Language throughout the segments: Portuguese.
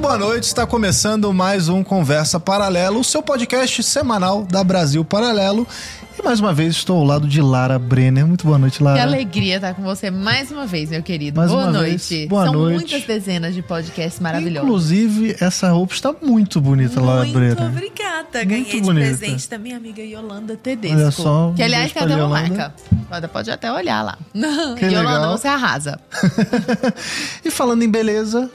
Muito boa noite, está começando mais um Conversa Paralelo, o seu podcast semanal da Brasil Paralelo. E mais uma vez estou ao lado de Lara Brenner. Muito boa noite, Lara. Que alegria estar com você mais uma vez, meu querido. Mais boa uma noite. vez. Boa São noite. muitas dezenas de podcasts maravilhosos. Inclusive, essa roupa está muito bonita, Lara Muito Brenner. obrigada. Ganhei Muito de bonita. presente da minha amiga Yolanda Tedesco. Olha só, um que, aliás, tem até uma Yolanda. marca. Pode- Pode até olhar lá. Que Yolanda, legal. você arrasa. e falando em beleza,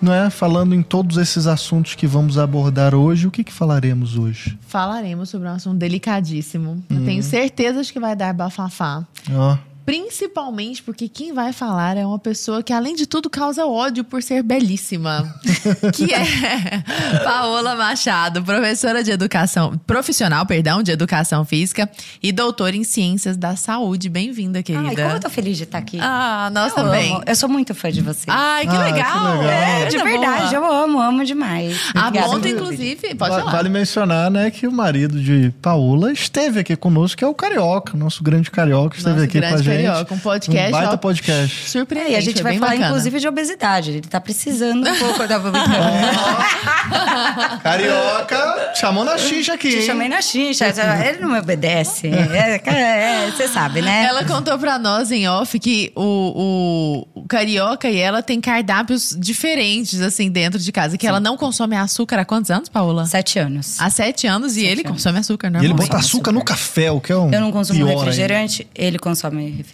não é? Falando em todos esses assuntos que vamos abordar hoje, o que, que falaremos hoje? Falaremos sobre um assunto delicadíssimo. Eu Hum. tenho certeza de que vai dar bafafá. Ó, Principalmente porque quem vai falar é uma pessoa que, além de tudo, causa ódio por ser belíssima. que é Paola Machado, professora de educação, profissional, perdão, de educação física e doutora em ciências da saúde. Bem-vinda, querida. Ai, como eu tô feliz de estar aqui. Ah, nós eu também. amo. Eu sou muito fã de você. Ai, que Ah, que legal. legal. é, de Coisa verdade, boa. eu amo, amo demais. A Obrigada, ponto, inclusive, pode falar. vale mencionar, né, que o marido de Paola esteve aqui conosco, que é o Carioca, nosso grande Carioca, esteve Nosso aqui com a grande gente. carioca, um podcast, Um baita ó, podcast. Surpreendente, É, e a gente foi vai falar, bacana. inclusive, de obesidade. Ele tá precisando um pouco da Carioca, chamou na xixa aqui, Te hein? chamei na xixa. Ele não me obedece. É, é, Você sabe, né? Ela contou pra nós em off que o, o, o Carioca e ela tem cardápios diferentes, assim, dentro de casa. Que ela não consome açúcar há quantos anos, Paula? Sete anos. Há sete anos e ele anos. consome açúcar, E ele normalmente. bota açúcar no café, o que é um Eu não consumo pior ainda. refrigerante, ele consome refrigerante.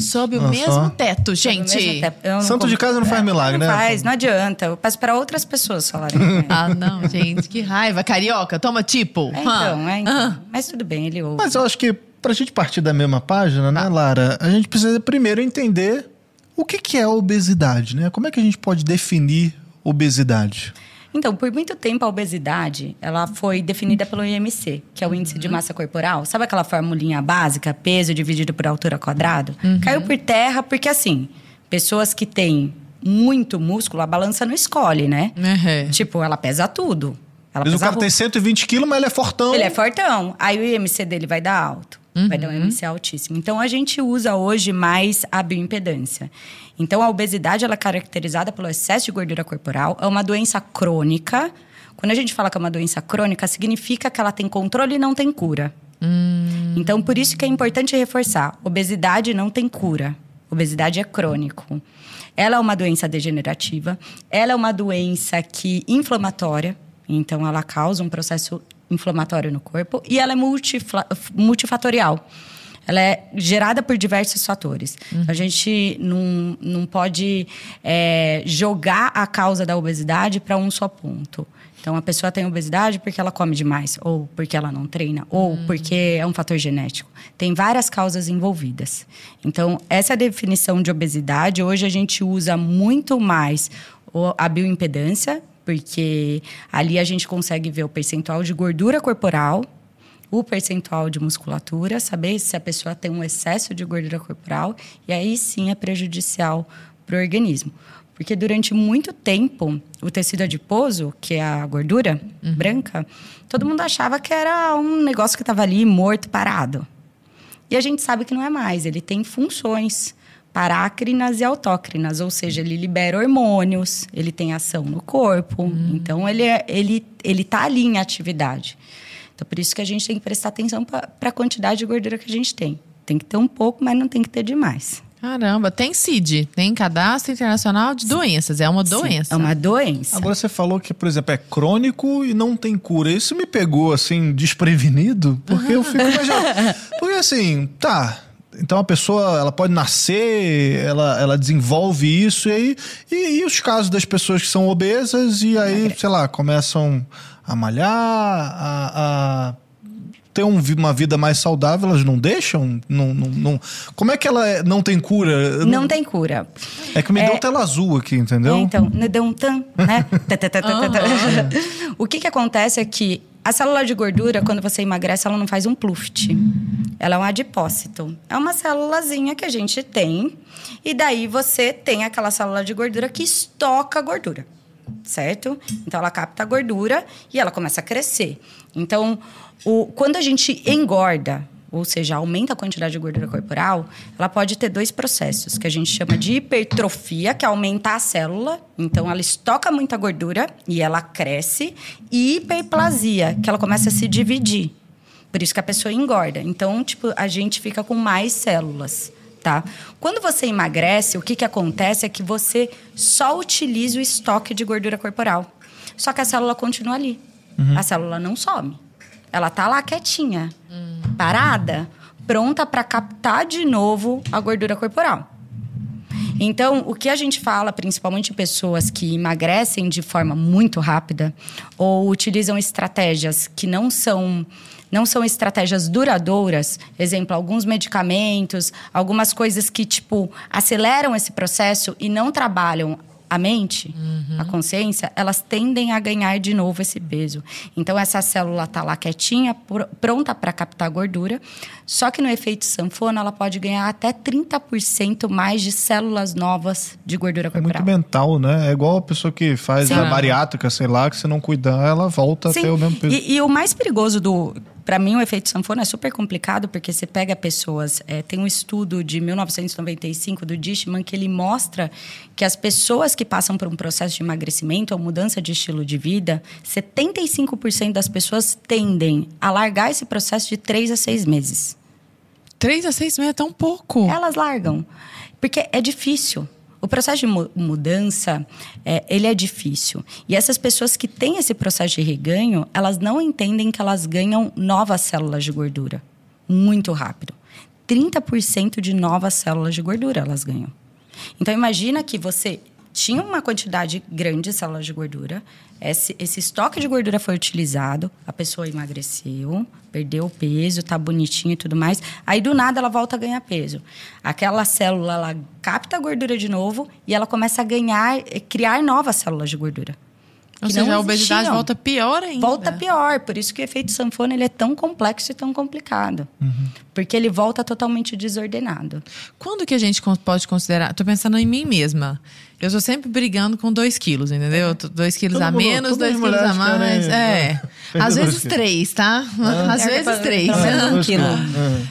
Sob o Ah, mesmo teto, gente. mesmo não Santo como- de casa não faz milagre, não né? faz, não adianta. Eu peço para outras pessoas falarem. Ah, não, gente, que raiva. Carioca, toma tipo. É, então, é, então. Ah. Mas tudo bem, ele ouve. Mas eu acho que pra gente partir da mesma página, né, Lara? A gente precisa primeiro entender o que, que é a obesidade, né? Como é que a gente pode definir obesidade? Então, por muito tempo a obesidade, ela foi definida pelo IMC, que é o índice de massa corporal. Sabe aquela formulinha básica, peso dividido por altura quadrado? Caiu por terra porque assim, pessoas que têm muito músculo, a balança não escolhe, né? Uhum. Tipo, ela pesa tudo. Ela Mas o pesa cara tem 120 quilos, mas ele é fortão. ele é fortão. Aí o IMC dele vai dar alto. Vai dar um IMC altíssimo. Então, a gente usa hoje mais a bioimpedância. Então, a obesidade, ela é caracterizada pelo excesso de gordura corporal. É uma doença crônica. Quando a gente fala que é uma doença crônica, significa que ela tem controle e não tem cura. Então, por isso que é importante reforçar. Obesidade não tem cura. Obesidade é crônico. Ela é uma doença degenerativa. Ela é uma doença que inflamatória. Então, ela causa um processo inflamatório no corpo. E ela é multifatorial. Ela é gerada por diversos fatores. A gente não, não pode é, jogar a causa da obesidade para um só ponto. Então, a pessoa tem obesidade porque ela come demais, ou porque ela não treina, ou porque é um fator genético. Tem várias causas envolvidas. Então, essa é definição de obesidade. Hoje, a gente usa muito mais a bioimpedância, porque ali a gente consegue ver o percentual de gordura corporal, o percentual de musculatura, saber se a pessoa tem um excesso de gordura corporal, e aí sim é prejudicial para o organismo. Porque durante muito tempo, o tecido adiposo, que é a gordura branca, todo mundo achava que era um negócio que estava ali morto, parado. E a gente sabe que não é mais, ele tem funções parácrinas e autócrinas, ou seja, ele libera hormônios, ele tem ação no corpo, então ele, é, ele, ele tá ali em atividade. Então, por isso que a gente tem que prestar atenção para a quantidade de gordura que a gente tem. Tem que ter um pouco, mas não tem que ter demais. Caramba, tem CID, tem Cadastro Internacional de Doenças. É uma doença. É uma doença. Agora você falou que, por exemplo, é crônico e não tem cura. Isso me pegou, assim, desprevenido, porque eu fico imaginando. Porque, assim, tá. Então a pessoa, ela pode nascer, ela, ela desenvolve isso, e aí. E, e os casos das pessoas que são obesas e aí, sei lá, começam a malhar, a. a ter um uma vida mais saudável, elas não deixam? Não, não, não- Como é que ela é- não tem cura? Eu Não tem cura. É que me deu tela azul aqui, entendeu? É, então, não deu um tan, né? O que que acontece é que a célula de gordura, quando você emagrece, ela não faz um pluft. Ela é um adipócito. É uma célulazinha que a gente tem. E daí você tem aquela célula de gordura que estoca a gordura. Certo? Então ela capta a gordura e ela começa a crescer. Então, o, quando a gente engorda, ou seja, aumenta a quantidade de gordura corporal, ela pode ter dois processos que a gente chama de hipertrofia, que é aumentar a célula, então ela estoca muita gordura e ela cresce, e hiperplasia, que ela começa a se dividir. Por isso que a pessoa engorda. Então, tipo, a gente fica com mais células. Tá? Quando você emagrece, o que, que acontece é que você só utiliza o estoque de gordura corporal. Só que a célula continua ali. Uhum. A célula não some. Ela tá lá quietinha, uhum. parada, pronta para captar de novo a gordura corporal. Então, o que a gente fala, principalmente pessoas que emagrecem de forma muito rápida ou utilizam estratégias que não são não são estratégias duradouras, exemplo, alguns medicamentos, algumas coisas que tipo aceleram esse processo e não trabalham a mente, uhum. a consciência, elas tendem a ganhar de novo esse peso. Então, essa célula está lá quietinha, pronta para captar gordura. Só que no efeito sanfona, ela pode ganhar até 30% mais de células novas de gordura corporal. É muito mental, né? É igual a pessoa que faz Sim. a bariátrica, sei lá, que se não cuidar, ela volta Sim. a ter o mesmo peso. E, e o mais perigoso do para mim, o efeito sanfona é super complicado, porque você pega pessoas. É, tem um estudo de 1995 do Dishman que ele mostra que as pessoas que passam por um processo de emagrecimento ou mudança de estilo de vida, 75% das pessoas tendem a largar esse processo de 3 a 6 meses. 3 a 6 meses é tão pouco. Elas largam. Porque é difícil. O processo de mudança, é, ele é difícil. E essas pessoas que têm esse processo de reganho, elas não entendem que elas ganham novas células de gordura muito rápido. 30% de novas células de gordura elas ganham. Então imagina que você tinha uma quantidade grande de células de gordura, esse, esse estoque de gordura foi utilizado, a pessoa emagreceu, perdeu o peso, tá bonitinho e tudo mais. Aí do nada ela volta a ganhar peso. Aquela célula ela capta a gordura de novo e ela começa a ganhar, eh, criar novas células de gordura. Ou seja, a obesidade volta pior ainda. Volta pior. Por isso que o efeito sanfona ele é tão complexo e tão complicado. Uhum. Porque ele volta totalmente desordenado. Quando que a gente pode considerar... Estou pensando em mim mesma. Eu estou sempre brigando com dois quilos, entendeu? É. Dois quilos todo a menos, mundo, dois quilos a mais. É. é. Às vezes três, tá? Ah. Às é, vezes três. Um quilo.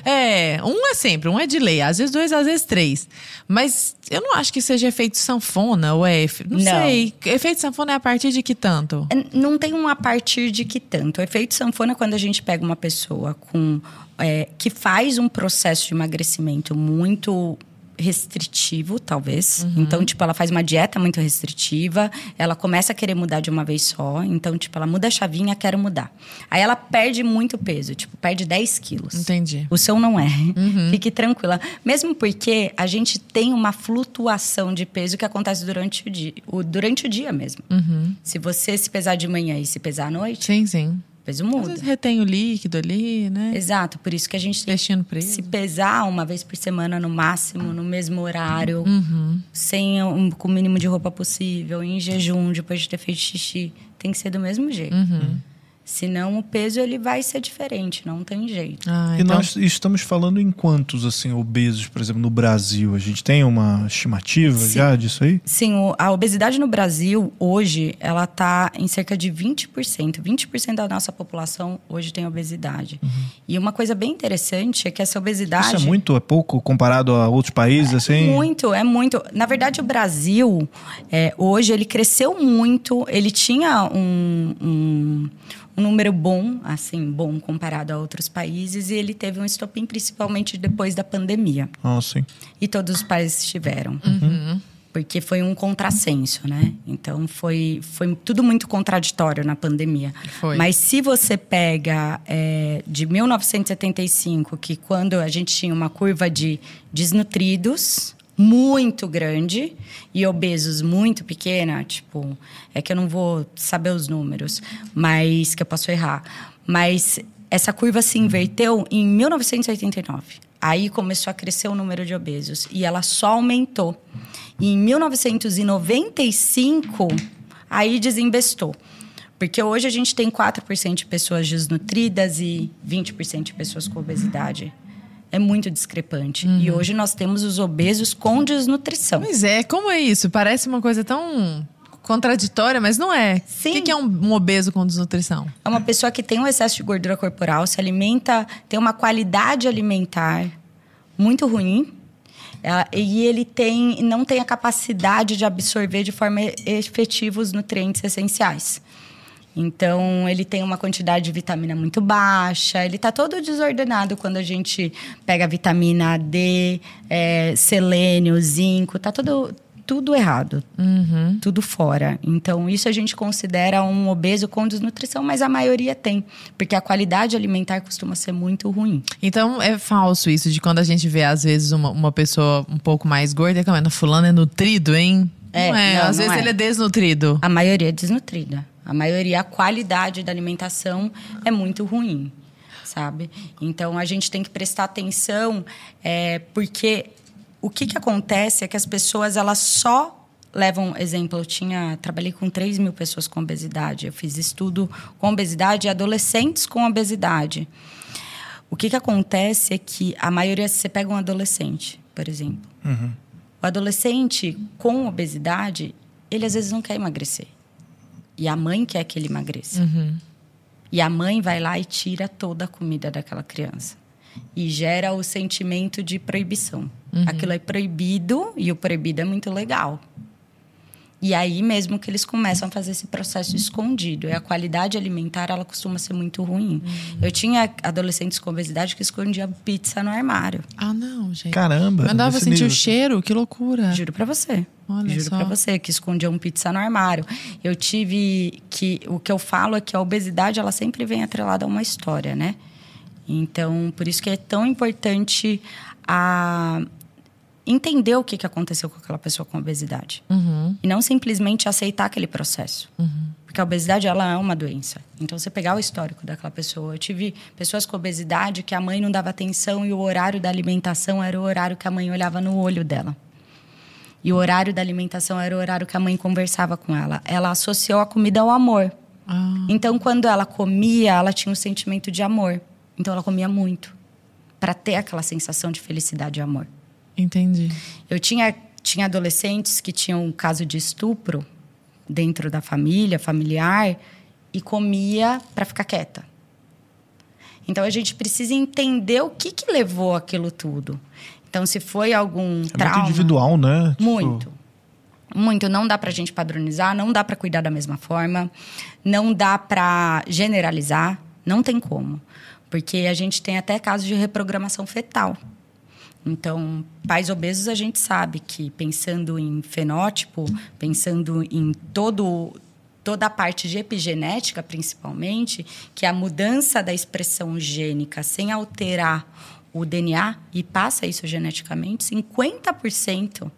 É, um é sempre, um é de lei. Às vezes dois, às vezes três. Mas eu não acho que seja efeito sanfona ou é. Não, não. sei. Efeito sanfona é a partir de que tanto? Não tem um a partir de que tanto. O efeito sanfona é quando a gente pega uma pessoa com. É, que faz um processo de emagrecimento muito restritivo, talvez. Uhum. Então, tipo, ela faz uma dieta muito restritiva, ela começa a querer mudar de uma vez só. Então, tipo, ela muda a chavinha, quero mudar. Aí ela perde muito peso, tipo, perde 10 quilos. Entendi. O seu não é. Uhum. Fique tranquila. Mesmo porque a gente tem uma flutuação de peso que acontece durante o dia, durante o dia mesmo. Uhum. Se você se pesar de manhã e se pesar à noite. Sim, sim peso muda. Às vezes retém o líquido ali, né? Exato, por isso que a gente tem que se pesar uma vez por semana no máximo, no mesmo horário, uhum. sem um, com o mínimo de roupa possível, em jejum, depois de ter feito xixi. Tem que ser do mesmo jeito. Uhum. Senão o peso ele vai ser diferente, não tem jeito. Ah, então... E nós estamos falando em quantos assim obesos, por exemplo, no Brasil? A gente tem uma estimativa Sim. já disso aí? Sim, a obesidade no Brasil hoje ela está em cerca de 20%. 20% da nossa população hoje tem obesidade. Uhum. E uma coisa bem interessante é que essa obesidade Isso é muito, é pouco comparado a outros países é assim? Muito, é muito. Na verdade, o Brasil é, hoje ele cresceu muito. Ele tinha um, um um número bom, assim, bom comparado a outros países, e ele teve um estopim principalmente depois da pandemia. Ah, sim. E todos os países tiveram. Uhum. Porque foi um contrassenso, né? Então foi, foi tudo muito contraditório na pandemia. Foi. Mas se você pega é, de 1975, que quando a gente tinha uma curva de desnutridos, muito grande e obesos muito pequena, tipo, é que eu não vou saber os números, mas que eu posso errar. Mas essa curva se inverteu em 1989. Aí começou a crescer o número de obesos e ela só aumentou. E em 1995, aí desembestou. Porque hoje a gente tem 4% de pessoas desnutridas e 20% de pessoas com obesidade é muito discrepante. Uhum. E hoje nós temos os obesos com desnutrição. Pois é, como é isso? Parece uma coisa tão contraditória, mas não é. Sim. O que, é um, um obeso com desnutrição? É uma pessoa que tem um excesso de gordura corporal, se alimenta, tem uma qualidade alimentar muito ruim. é, E ele tem, não tem a capacidade de absorver de forma efetiva os nutrientes essenciais. Então, ele tem uma quantidade de vitamina muito baixa, ele está todo desordenado quando a gente pega vitamina D, é, selênio, zinco, tá tudo, tudo errado, tudo fora. Então, isso a gente considera um obeso com desnutrição, mas a maioria tem, porque a qualidade alimentar costuma ser muito ruim. Então é falso isso de quando a gente vê, às vezes, uma, uma pessoa um pouco mais gorda, é, fulano é nutrido, hein? É, não é, não, às não vezes é. ele é desnutrido. A maioria é desnutrida. A maioria, a qualidade da alimentação é muito ruim, sabe? Então, a gente tem que prestar atenção, é, porque o que, que acontece é que as pessoas, elas só levam... Exemplo, eu tinha... Trabalhei com 3 mil pessoas com obesidade. Eu fiz estudo com obesidade e adolescentes com obesidade. O que, que acontece é que a maioria... Você pega um adolescente, por exemplo. O adolescente com obesidade, ele às vezes não quer emagrecer. E a mãe quer que ele emagreça. E a mãe vai lá e tira toda a comida daquela criança. E gera o sentimento de proibição. Aquilo é proibido e o proibido é muito legal. E aí mesmo que eles começam a fazer esse processo escondido. E a qualidade alimentar, ela costuma ser muito ruim. Eu tinha adolescentes com obesidade que escondiam pizza no armário. Ah, não, gente. Caramba. Mas dava pra nesse sentir nível. o cheiro, que loucura. Juro pra você. Olha Juro só. pra você que escondiam pizza no armário. Eu tive que o que eu falo é que a obesidade ela sempre vem atrelada a uma história, né? Então, por isso que é tão importante a entender o que, que aconteceu com aquela pessoa com obesidade. E não simplesmente aceitar aquele processo. Porque a obesidade, ela é uma doença. Então, você pegar o histórico daquela pessoa. Eu tive pessoas com obesidade que a mãe não dava atenção e o horário da alimentação era o horário que a mãe olhava no olho dela. E o horário da alimentação era o horário que a mãe conversava com ela. Ela associou a comida ao amor. Ah, Então, quando ela comia, ela tinha um sentimento de amor. Então, ela comia muito. Para ter aquela sensação de felicidade e amor. Entendi. Eu tinha, tinha adolescentes que tinham um caso de estupro dentro da família, familiar, e comia para ficar quieta. Então a gente precisa entender o que, que levou aquilo tudo. Então, se foi algum É trauma. muito individual, né? Tipo, Muito. Muito. Não dá pra gente padronizar, não dá pra cuidar da mesma forma, não dá pra generalizar, não tem como. Porque a gente tem até casos de reprogramação fetal. Então, pais obesos a gente sabe que pensando em fenótipo, pensando em todo toda a parte de epigenética, principalmente, que a mudança da expressão gênica sem alterar o DNA e passa isso geneticamente, 50%,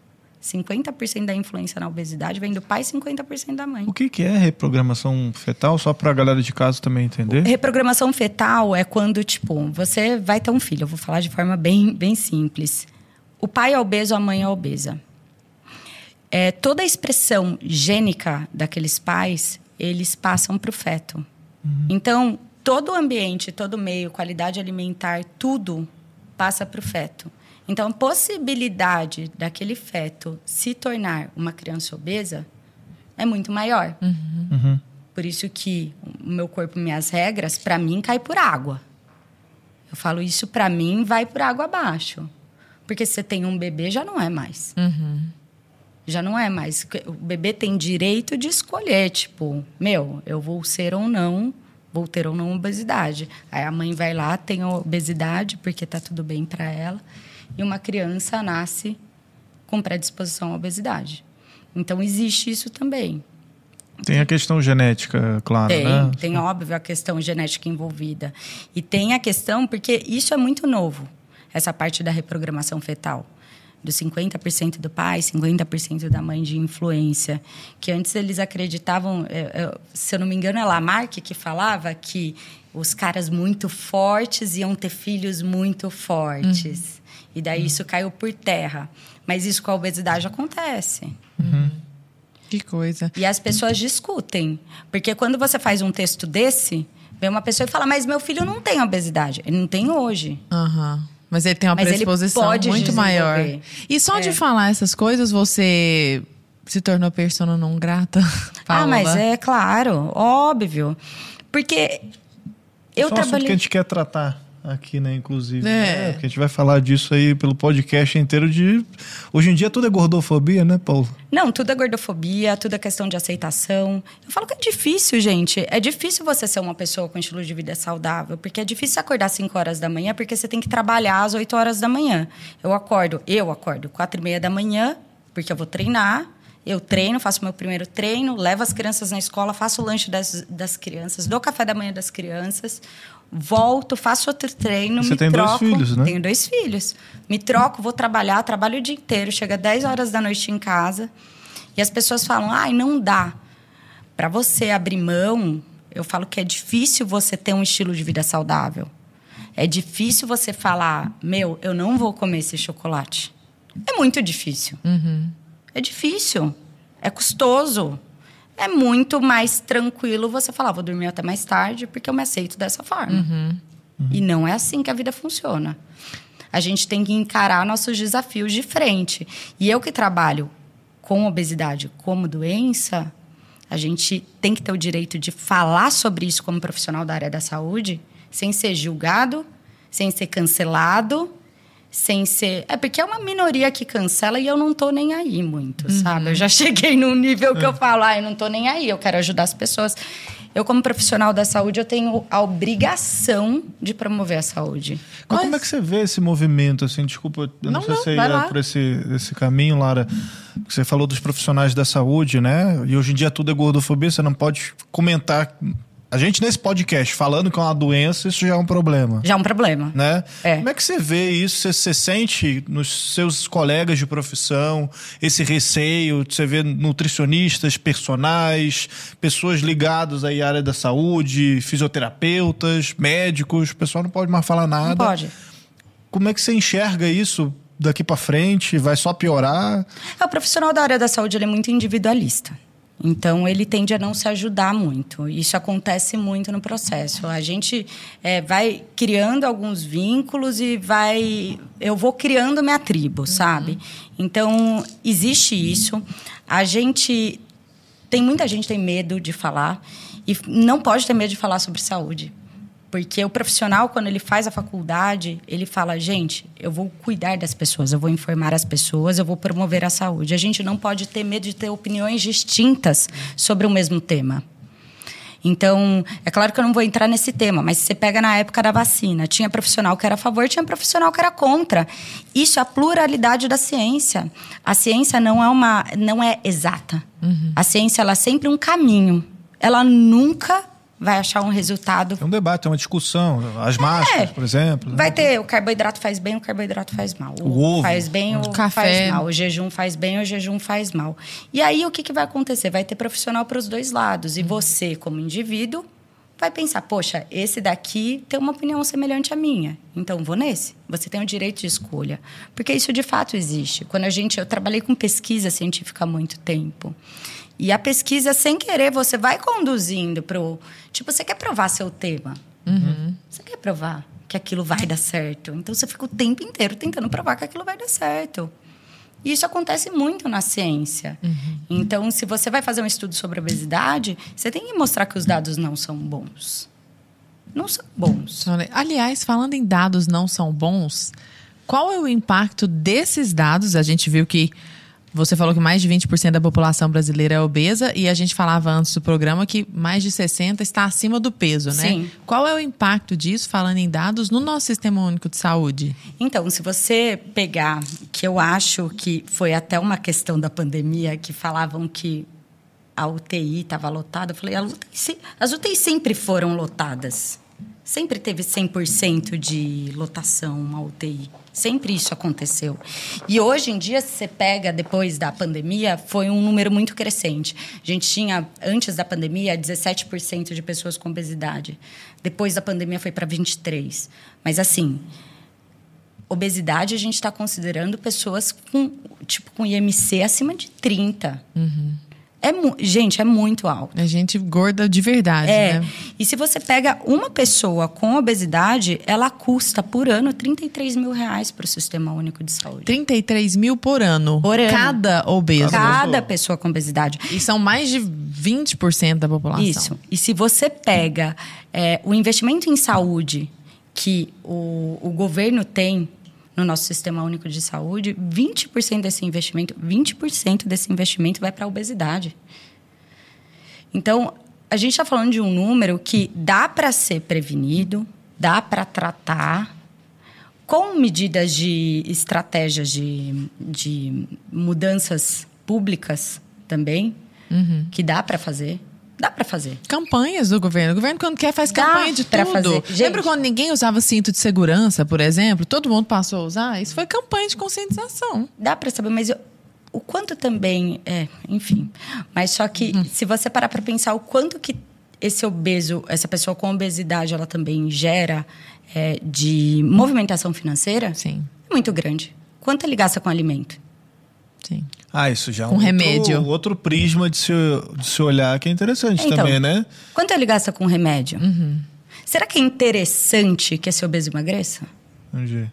50% da influência na obesidade vem do pai e 50% da mãe. O que, que é reprogramação fetal? Só pra galera de casa também entender. Reprogramação fetal é quando, tipo, você vai ter um filho. Eu vou falar de forma bem, bem simples. O pai é obeso, a mãe é obesa. É, toda a expressão gênica daqueles pais, eles passam para o feto. Então, todo o ambiente, todo o meio, qualidade alimentar, tudo passa para o feto. Então, a possibilidade daquele feto se tornar uma criança obesa é muito maior. Uhum. Por isso que o meu corpo, minhas regras, para mim cai por água. Eu falo isso para mim vai por água abaixo. Porque se você tem um bebê já não é mais. Já não é mais. O bebê tem direito de escolher, tipo, meu, eu vou ser ou não, vou ter ou não obesidade. Aí a mãe vai lá, tem obesidade porque tá tudo bem para ela, e uma criança nasce com predisposição à obesidade. Então existe isso também. Tem a questão genética, claro, Tem, né? tem óbvio a questão genética envolvida. E tem a questão, porque isso é muito novo, essa parte da reprogramação fetal. Dos 50% do pai, 50% da mãe de influência. Que antes eles acreditavam, é, é, se eu não me engano, é Lamarck que falava que os caras muito fortes iam ter filhos muito fortes. E daí isso caiu por terra. Mas isso com a obesidade acontece. Que coisa. E as pessoas discutem. Porque quando você faz um texto desse, vem uma pessoa e fala: Mas meu filho não tem obesidade. Ele não tem hoje. Aham. Mas ele tem uma Mas predisposição muito maior. E só de É. falar essas coisas, você se tornou persona não grata? Ah, mas é claro, óbvio. Porque eu é assunto trabalhei. que a gente quer tratar aqui, né? Inclusive. É. né? Porque a gente vai falar disso aí pelo podcast inteiro de. Hoje em dia tudo é gordofobia, né, Paulo? Não, tudo é gordofobia, tudo é questão de aceitação. Eu falo que é difícil, gente. É difícil você ser uma pessoa com estilo de vida saudável, porque é difícil acordar às 5 horas da manhã, porque você tem que trabalhar às 8 horas da manhã. Eu acordo, eu acordo 4 e meia da manhã, porque eu vou treinar. Eu treino, faço meu primeiro treino, levo as crianças na escola, faço o lanche das, das crianças, dou café da manhã das crianças, volto, faço outro treino, Você me tem dois troco. filhos, né? Tenho dois filhos. Me troco, vou trabalhar, trabalho o dia inteiro, chega 10 horas da noite em casa. E as pessoas falam: ai, não dá. Para você abrir mão, eu falo que é difícil você ter um estilo de vida saudável. É difícil você falar: meu, eu não vou comer esse chocolate. É muito difícil. É difícil. É custoso. É muito mais tranquilo você falar: vou dormir até mais tarde porque eu me aceito dessa forma. E não é assim que a vida funciona. A gente tem que encarar nossos desafios de frente. E eu que trabalho com obesidade como doença, a gente tem que ter o direito de falar sobre isso como profissional da área da saúde, sem ser julgado, sem ser cancelado, sem ser. É porque é uma minoria que cancela e eu não tô nem aí muito, sabe? Eu já cheguei num nível que eu falo, ah, eu não tô nem aí, eu quero ajudar as pessoas. Eu, como profissional da saúde, eu tenho a obrigação de promover a saúde. Mas como é que você vê esse movimento, assim? Desculpa, eu não, Não, sei não, se você vai ia por esse, esse caminho, Lara. Você falou dos profissionais da saúde, né? E hoje em dia tudo é gordofobia, você não pode comentar. A gente, nesse podcast, falando que é uma doença, isso já é um problema. Já é um problema. Né? É. Como é que você vê isso? Você, você sente nos seus colegas de profissão esse receio? Você vê nutricionistas, personagens, pessoas ligadas aí à área da saúde, fisioterapeutas, médicos, o pessoal não pode mais falar nada. Não pode. Como é que você enxerga isso daqui pra frente? Vai só piorar? É, o profissional da área da saúde ele é muito individualista. Então, ele tende a não se ajudar muito. Isso acontece muito no processo. A gente é, vai criando alguns vínculos e vai. Eu vou criando minha tribo, sabe? Então, existe isso. A gente. Tem muita gente tem medo de falar. E não pode ter medo de falar sobre saúde. Porque o profissional, quando ele faz a faculdade, ele fala: gente, eu vou cuidar das pessoas, eu vou informar as pessoas, eu vou promover a saúde. A gente não pode ter medo de ter opiniões distintas sobre o mesmo tema. Então, é claro que eu não vou entrar nesse tema, mas você pega na época da vacina, tinha profissional que era a favor, tinha profissional que era contra. Isso é a pluralidade da ciência. A ciência não é uma, não é exata. A ciência ela é sempre um caminho. Ela nunca vai achar um resultado É um debate, é uma discussão. As máscaras, por exemplo. né? Vai ter o carboidrato faz bem, o carboidrato faz mal. O ovo. faz bem, o café. faz mal. O jejum faz bem, o jejum faz mal. E aí o que, que vai acontecer? Vai ter profissional para os dois lados. E você, como indivíduo, vai pensar: poxa, esse daqui tem uma opinião semelhante à minha. Então vou nesse. Você tem o direito de escolha. Porque isso de fato existe. Quando a gente. Eu trabalhei com pesquisa científica há muito tempo. E a pesquisa, sem querer, você vai conduzindo para o. Tipo, você quer provar seu tema. Você quer provar que aquilo vai dar certo. Então você fica o tempo inteiro tentando provar que aquilo vai dar certo. E isso acontece muito na ciência. Então, se você vai fazer um estudo sobre obesidade, você tem que mostrar que os dados não são bons. Não são bons. Aliás, falando em dados não são bons, qual é o impacto desses dados? A gente viu que você falou que mais de 20% da população brasileira é obesa e a gente falava antes do programa que mais de 60% está acima do peso, né? Sim. Qual é o impacto disso, falando em dados, no nosso Sistema Único de Saúde? Então, se você pegar, que eu acho que foi até uma questão da pandemia, que falavam que a UTI estava lotada, eu falei, a UTI as UTIs sempre foram lotadas. Sempre teve 100% de lotação uma UTI. Sempre isso aconteceu. E hoje em dia, se você pega depois da pandemia, foi um número muito crescente. A gente tinha, antes da pandemia, 17% de pessoas com obesidade. Depois da pandemia, foi para 23%. Mas, assim, obesidade a gente está considerando pessoas com tipo com IMC acima de 30. É É, gente, é muito alto. É gente gorda de verdade, é. né? E se você pega uma pessoa com obesidade, ela custa por ano 33 mil reais para o Sistema Único de Saúde. 33 mil por ano. Por ano. Cada obeso. Cada pessoa com obesidade. E são mais de 20% da população. Isso. E se você pega é, o investimento em saúde que o, o governo tem no nosso Sistema Único de Saúde, 20% desse investimento, 20% desse investimento vai para a obesidade. Então, a gente está falando de um número que dá para ser prevenido, dá para tratar, com medidas de estratégias de, de mudanças públicas também, uhum. que dá para fazer. Dá para fazer. Campanhas do governo. O governo, quando quer, faz Dá campanha de pra tudo. fazer. Gente- Lembra quando ninguém usava cinto de segurança, por exemplo? Todo mundo passou a usar? Isso foi campanha de conscientização. Dá para saber, mas eu- o quanto também é, enfim. Mas só que Uhum. se você parar para pensar o quanto que esse obeso, essa pessoa com obesidade, ela também gera é, de movimentação financeira, Sim, é muito grande. Quanto ele gasta com alimento? Sim. Ah, isso já é um Com outro- remédio. Outro, prisma de se, de se olhar que é interessante Então, também, né? Quanto ele gasta com remédio? Uhum. Será que é interessante que esse obeso emagreça? Entendi.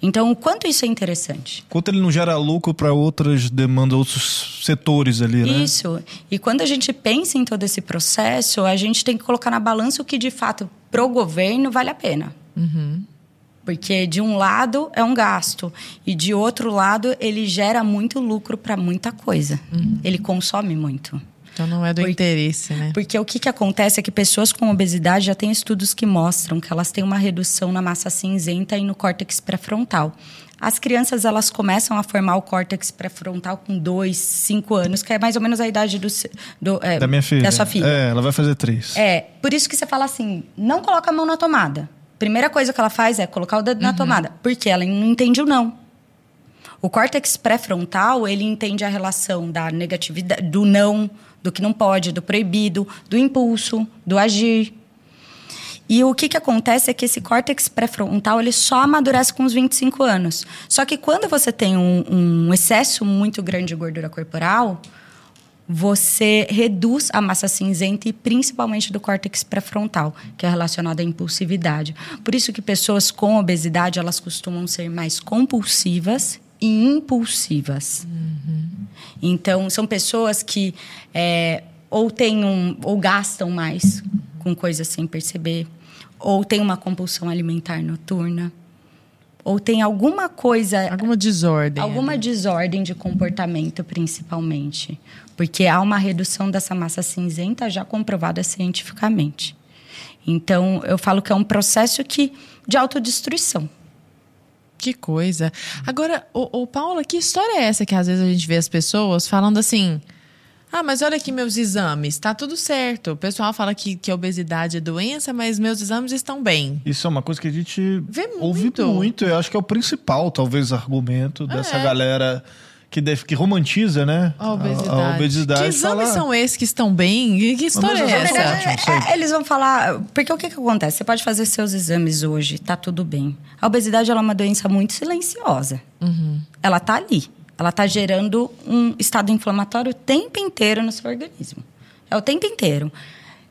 Então, o quanto isso é interessante? Quanto ele não gera lucro para outras demandas, outros setores ali, né? Isso. E quando a gente pensa em todo esse processo, a gente tem que colocar na balança o que de fato pro governo vale a pena. Porque de um lado é um gasto e de outro lado ele gera muito lucro para muita coisa. Ele consome muito. Então não é do Por- interesse, né? Porque o que, que acontece é que pessoas com obesidade já têm estudos que mostram que elas têm uma redução na massa cinzenta e no córtex pré-frontal. As crianças elas começam a formar o córtex pré-frontal com 2, 5 anos, que é mais ou menos a idade do, do, é, Da minha filha. Da sua filha. É, ela vai fazer três. É, por isso que você fala assim, não coloca a mão na tomada. Primeira coisa que ela faz é colocar o dedo na tomada, porque ela não entende o não. O córtex pré-frontal, ele entende a relação da negatividade, do não, do que não pode, do proibido, do impulso, do agir. E o que, que acontece é que esse córtex pré-frontal ele só amadurece com os 25 anos. Só que quando você tem um, um excesso muito grande de gordura corporal, você reduz a massa cinzenta e principalmente do córtex pré-frontal, que é relacionado à impulsividade. Por isso que pessoas com obesidade, elas costumam ser mais compulsivas e impulsivas. Então, são pessoas que é, ou têm um, ou gastam mais com coisas sem perceber, ou têm uma compulsão alimentar noturna, ou tem alguma coisa Alguma desordem. Alguma ali. desordem de comportamento, principalmente. Porque há uma redução dessa massa cinzenta já comprovada cientificamente. Então, eu falo que é um processo que, de autodestruição. Que coisa. Agora, ô, ô, Paula, que história é essa que às vezes a gente vê as pessoas falando assim. Ah, mas olha aqui meus exames, tá tudo certo. O pessoal fala que, que a obesidade é doença, mas meus exames estão bem. Isso é uma coisa que a gente Vê ouve muito. muito. Eu acho que é o principal, talvez, argumento dessa É. galera que, deve, que romantiza, né? A obesidade. A, a obesidade que exames fala- são esses que estão bem? Que, história é essa? sei. é, eles vão falar. Porque o que, que acontece? Você pode fazer seus exames hoje, tá tudo bem. A obesidade ela é uma doença muito silenciosa. Ela tá ali. Ela tá gerando um estado inflamatório o tempo inteiro no seu organismo. É o tempo inteiro.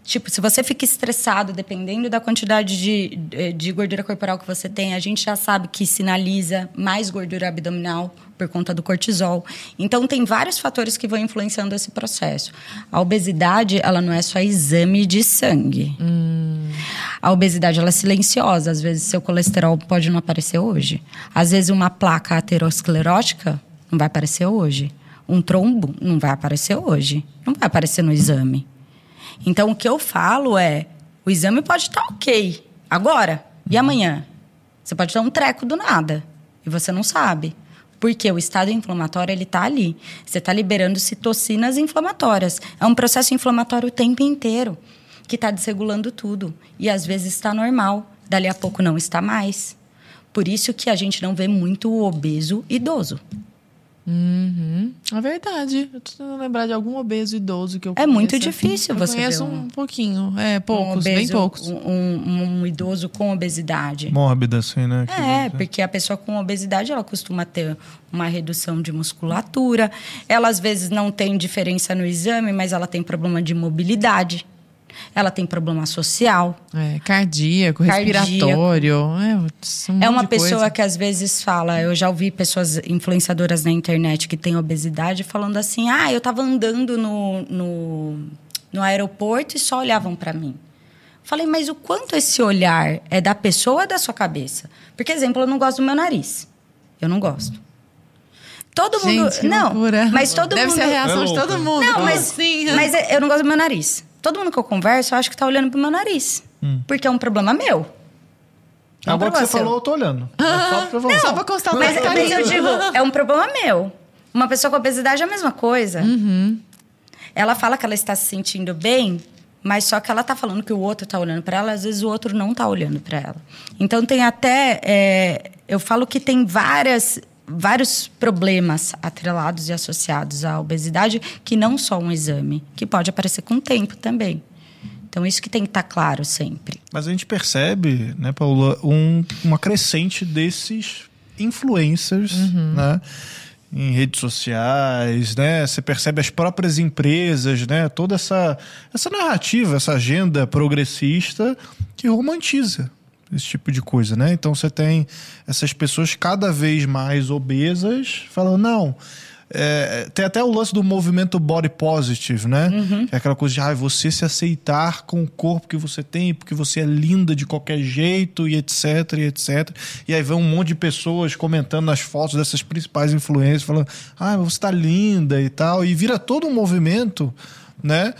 Tipo, se você fica estressado, dependendo da quantidade de, de- gordura corporal que você tem, a gente já sabe que sinaliza mais gordura abdominal por conta do cortisol. Então, tem vários fatores que vão influenciando esse processo. A obesidade, ela não é só exame de sangue. A obesidade, ela é silenciosa. Às vezes, seu colesterol pode não aparecer hoje. Às vezes, uma placa aterosclerótica não vai aparecer hoje. Um trombo não vai aparecer hoje. Não vai aparecer no exame. Então, o que eu falo é: o exame pode estar ok agora e amanhã. Você pode ter um treco do nada e você não sabe. Porque o estado inflamatório ele está ali. Você está liberando citocinas inflamatórias. É um processo inflamatório o tempo inteiro que está desregulando tudo. E às vezes está normal, dali a pouco não está mais. Por isso que a gente não vê muito obeso idoso. Uhum. É verdade. Eu tô tentando lembrar de algum obeso idoso que eu É muito difícil eu você conheço ver um- um pouquinho. É, poucos, um bem obeso, poucos. Um, um- um idoso com obesidade. Mórbida, assim, né? que É, diz, porque a pessoa com obesidade, ela costuma ter uma redução de musculatura. Ela, às vezes, não tem diferença no exame, mas ela tem problema de mobilidade. Ela tem problema social. É, cardíaco, Cardíaco. respiratório. É, um é uma pessoa coisa. que, às vezes, fala... Eu já ouvi pessoas influenciadoras na internet que têm obesidade falando assim... Ah, eu tava andando no, no, no aeroporto e só olhavam para mim. Falei, mas o quanto esse olhar é da pessoa ou é da sua cabeça? Porque, exemplo, eu não gosto do meu nariz. Eu não gosto. Todo mundo. Gente, não, loucura. mas todo Deve mundo. ser a reação É de todo mundo. Não, mas, assim? mas eu não gosto do meu nariz. Todo mundo que eu converso, eu acho que tá olhando pro meu nariz. Porque é um problema meu. É um Agora que problema você seu. falou, eu tô olhando. É só pra falar. Só pra constatar Mas, mas eu digo, é um problema meu. Uma pessoa com obesidade é a mesma coisa. Uhum. Ela fala que ela está se sentindo bem, mas só que ela tá falando que o outro tá olhando para ela, às vezes o outro não tá olhando para ela. Então tem até. é, eu falo que tem várias. Vários problemas atrelados e associados à obesidade, que não só um exame, que pode aparecer com o tempo também. Então, isso que tem que estar claro sempre. Mas a gente percebe, né, Paula, um, uma crescente desses influencers, né? Em redes sociais, né? Você percebe as próprias empresas, né? Toda essa, essa narrativa, essa agenda progressista que romantiza esse tipo de coisa, né? Então você tem essas pessoas cada vez mais obesas falando, não. é, tem até o lance do movimento body positive, né? Que é aquela coisa de ah, você se aceitar com o corpo que você tem, porque você é linda de qualquer jeito, e etc, e etc. E aí vem um monte de pessoas comentando nas fotos dessas principais influências, falando, ah, você tá linda e tal. E vira todo um movimento, né?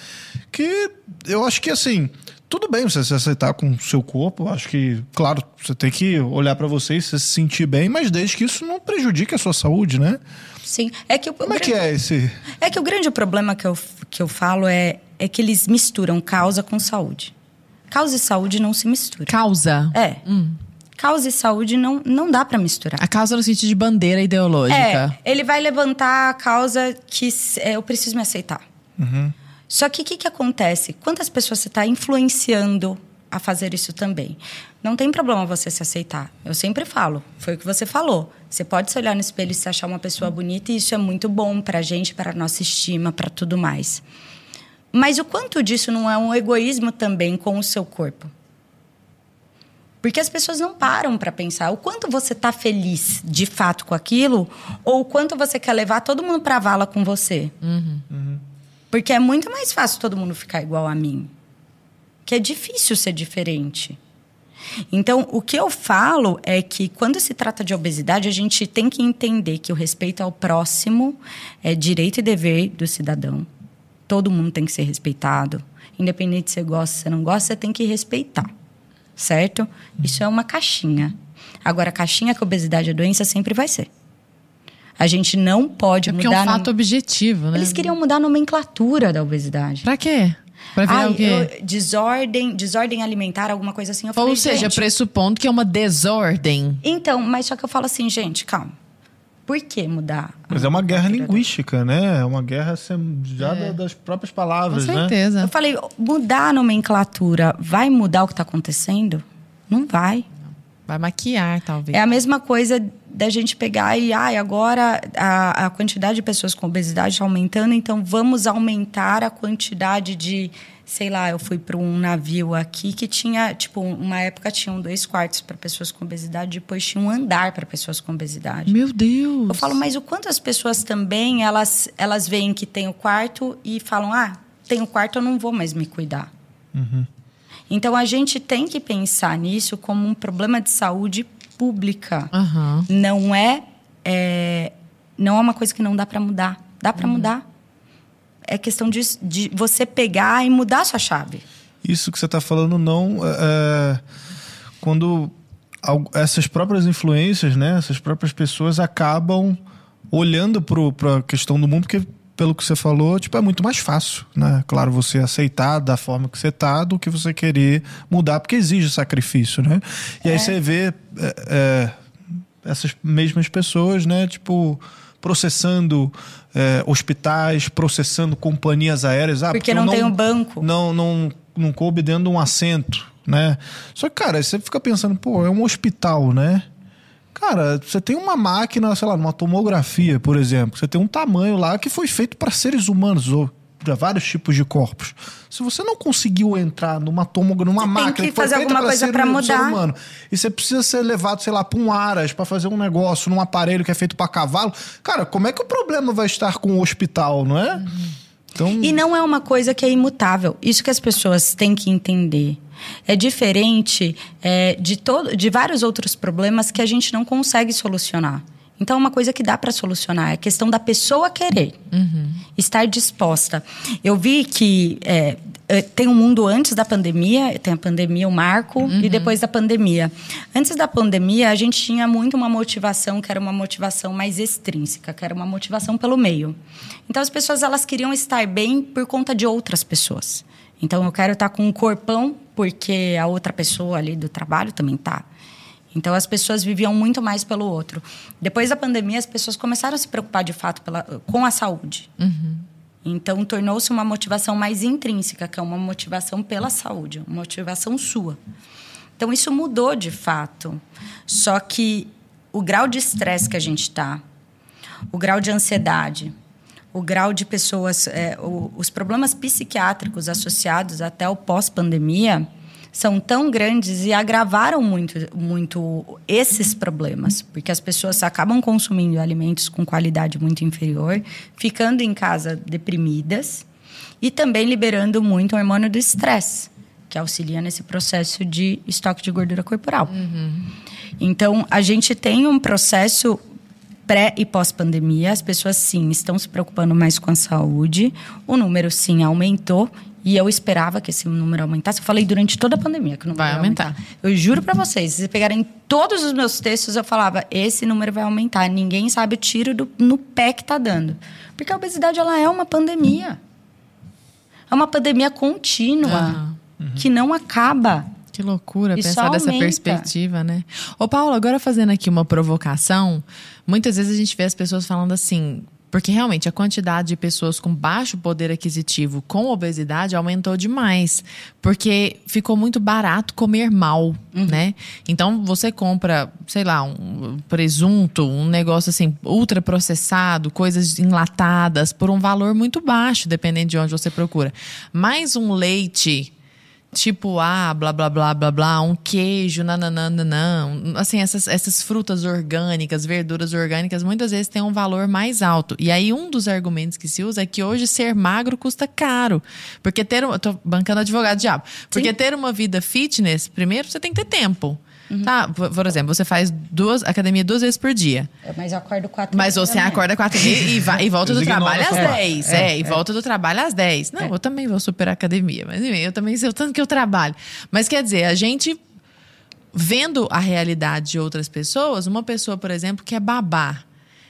Que eu acho que assim. Tudo bem você se aceitar com o seu corpo. Acho que, claro, você tem que olhar pra você e se sentir bem, mas desde que isso não prejudique a sua saúde, né? Sim. É que o Como é que é esse. É que o grande problema que eu, que eu falo é, é que eles misturam causa com saúde. Causa e saúde não se misturam. Causa. É. Causa e saúde não, não dá para misturar. A causa no sentido de bandeira ideológica. É, ele vai levantar a causa que é, eu preciso me aceitar. Só que o que, que acontece? Quantas pessoas você está influenciando a fazer isso também? Não tem problema você se aceitar. Eu sempre falo, foi o que você falou. Você pode se olhar no espelho e se achar uma pessoa bonita, e isso é muito bom para a gente, para a nossa estima, para tudo mais. Mas o quanto disso não é um egoísmo também com o seu corpo? Porque as pessoas não param para pensar o quanto você está feliz de fato com aquilo ou o quanto você quer levar todo mundo para a vala com você. Porque é muito mais fácil todo mundo ficar igual a mim. Que é difícil ser diferente. Então, o que eu falo é que quando se trata de obesidade, a gente tem que entender que o respeito ao próximo é direito e dever do cidadão. Todo mundo tem que ser respeitado. Independente se você gosta se você não gosta, você tem que respeitar. Certo? Isso é uma caixinha. Agora, a caixinha que obesidade é doença sempre vai ser. A gente não pode É porque é mudar. um no- fato objetivo, né? Eles queriam mudar a nomenclatura da obesidade. Pra quê? Pra virar Ai, o quê? eu- desordem, desordem alimentar, alguma coisa assim. Eu Ou falei, seja, gente, pressupondo que é uma desordem. Então, mas só que eu falo assim, gente, calma. Por que mudar? Mas é uma guerra linguística, né? É uma guerra já da- das próprias Com palavras, né? certeza. Eu falei, mudar a nomenclatura vai mudar o que está acontecendo? Não vai. Vai maquiar, talvez. É a mesma coisa da gente pegar e, ai, agora a, a quantidade de pessoas com obesidade está aumentando, então vamos aumentar a quantidade de. Sei lá, eu fui para um navio aqui que tinha, tipo, uma época tinham dois quartos para pessoas com obesidade, depois tinha um andar para pessoas com obesidade. Meu Deus. Eu falo, mas o quanto as pessoas também, elas, elas veem que tem o quarto e falam, ah, tem o quarto, eu não vou mais me cuidar. Então, a gente tem que pensar nisso como um problema de saúde pública. Aham. Não é, é- não é uma coisa que não dá para mudar. Dá para mudar. É questão de, de você pegar e mudar a sua chave. Isso que você está falando não é, é, quando essas próprias influências, né, essas próprias pessoas acabam olhando para a questão do mundo, porque pelo que você falou, tipo, é muito mais fácil, né? Claro, você aceitar da forma que você tá do que você querer mudar, porque exige sacrifício, né? E aí você vê é, é, essas mesmas pessoas, né, tipo, processando é, hospitais, processando companhias aéreas. Ah, porque, porque não, tem um banco. Não, não, não coube dentro de um assento, né? Só que, cara, você fica pensando, pô, é um hospital, né? Cara, você tem uma máquina, sei lá, numa tomografia, por exemplo, você tem um tamanho lá que foi feito para seres humanos ou para vários tipos de corpos. Se você não conseguiu entrar numa tomografia, numa você máquina tem que, fazer alguma coisa para mudar, humano, e você precisa ser levado, sei lá, para um aras para fazer um negócio num aparelho que é feito para cavalo, cara, como é que o problema vai estar com o hospital, não é? Uhum. Então... E não é uma coisa que é imutável. Isso que as pessoas têm que entender. É diferente é, de, todo, de vários outros problemas que a gente não consegue solucionar. Então, é uma coisa que dá para solucionar. É a questão da pessoa querer, uhum. estar disposta. Eu vi que é, é, tem um mundo antes da pandemia, tem a pandemia, o marco, uhum. e depois da pandemia. Antes da pandemia, a gente tinha muito uma motivação que era uma motivação mais extrínseca, que era uma motivação pelo meio. Então, as pessoas elas queriam estar bem por conta de outras pessoas. Então, eu quero estar com um corpão porque a outra pessoa ali do trabalho também está. Então as pessoas viviam muito mais pelo outro. Depois da pandemia, as pessoas começaram a se preocupar de fato pela, com a saúde. Uhum. Então tornou-se uma motivação mais intrínseca, que é uma motivação pela saúde, uma motivação sua. Então isso mudou de fato. Só que o grau de estresse que a gente está, o grau de ansiedade, o grau de pessoas, é, o, os problemas psiquiátricos associados até o pós-pandemia são tão grandes e agravaram muito, muito esses problemas, porque as pessoas acabam consumindo alimentos com qualidade muito inferior, ficando em casa deprimidas e também liberando muito o hormônio do estresse, que auxilia nesse processo de estoque de gordura corporal. Uhum. Então, a gente tem um processo pré e pós-pandemia, as pessoas sim estão se preocupando mais com a saúde, o número sim aumentou e eu esperava que esse número aumentasse. Eu falei durante toda a pandemia que o número vai aumentar. aumentar. Eu juro para vocês, se vocês pegarem todos os meus textos, eu falava: esse número vai aumentar. Ninguém sabe o tiro do, no pé que tá dando. Porque a obesidade ela é uma pandemia. É uma pandemia contínua uhum. que não acaba. Que loucura Isso pensar dessa perspectiva, né? Ô, Paulo, agora fazendo aqui uma provocação, muitas vezes a gente vê as pessoas falando assim: porque realmente a quantidade de pessoas com baixo poder aquisitivo com obesidade aumentou demais. Porque ficou muito barato comer mal, uhum. né? Então você compra, sei lá, um presunto, um negócio assim, ultra processado, coisas enlatadas, por um valor muito baixo, dependendo de onde você procura. Mais um leite tipo A, blá, blá, blá, blá, blá, um queijo, nananana, assim, essas, essas frutas orgânicas, verduras orgânicas, muitas vezes têm um valor mais alto. E aí, um dos argumentos que se usa é que hoje ser magro custa caro. Porque ter, eu tô bancando advogado diabo, porque Sim. ter uma vida fitness, primeiro você tem que ter tempo. Uhum. Tá, por exemplo, você faz duas academia duas vezes por dia. Mas eu acordo quatro Mas você acorda quatro e, e, vai, e volta do trabalho às dez. É, é, e é. volta do trabalho às dez. Não, é. eu também vou super academia, mas eu também sei o tanto que eu trabalho. Mas quer dizer, a gente vendo a realidade de outras pessoas, uma pessoa, por exemplo, que é babá,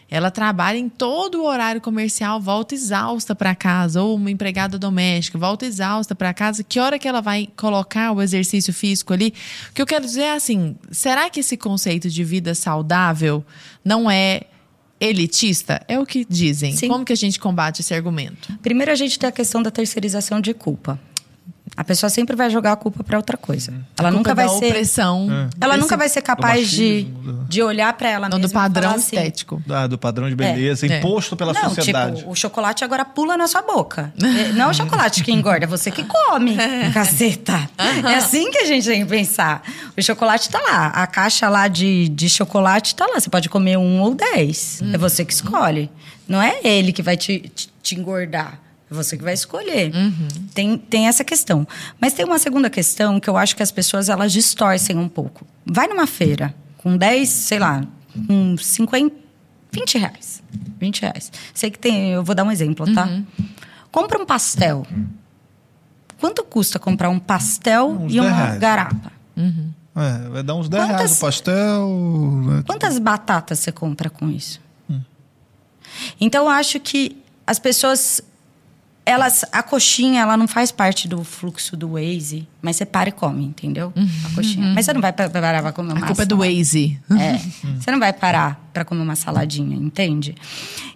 ela trabalha em todo o horário comercial, volta exausta para casa, ou uma empregada doméstica, volta exausta para casa. Que hora que ela vai colocar o exercício físico ali? O que eu quero dizer é assim: será que esse conceito de vida saudável não é elitista? É o que dizem. Sim. Como que a gente combate esse argumento? Primeiro, a gente tem a questão da terceirização de culpa. A pessoa sempre vai jogar a culpa para outra coisa. Ela nunca vai ser opressão. É. Ela nunca vai ser capaz de, de olhar para ela Não, mesma do padrão assim, estético. Ah, do padrão de beleza é. imposto pela não, sociedade. Tipo, o chocolate agora pula na sua boca. É, não é o chocolate que engorda, é você que come. Caceta. É assim que a gente tem que pensar. O chocolate tá lá. A caixa lá de, de chocolate tá lá. Você pode comer um ou dez. Hum. É você que escolhe. Não é ele que vai te, te, te engordar. É você que vai escolher. Uhum. Tem, tem essa questão. Mas tem uma segunda questão que eu acho que as pessoas elas distorcem um pouco. Vai numa feira com 10, sei lá, com 50, 20 reais. 20 reais. Sei que tem, eu vou dar um exemplo, tá? Uhum. Compra um pastel. Quanto custa comprar um pastel uns e uma reais. garapa? Uhum. É, vai dar uns 10 quantas, reais o pastel. Né? Quantas batatas você compra com isso? Hum. Então, eu acho que as pessoas elas, a coxinha, ela não faz parte do fluxo do Waze, mas você para e come, entendeu? A coxinha. Mas você não vai pa- parar pra comer A uma culpa é do. Waze. É, você não vai parar para comer uma saladinha, entende?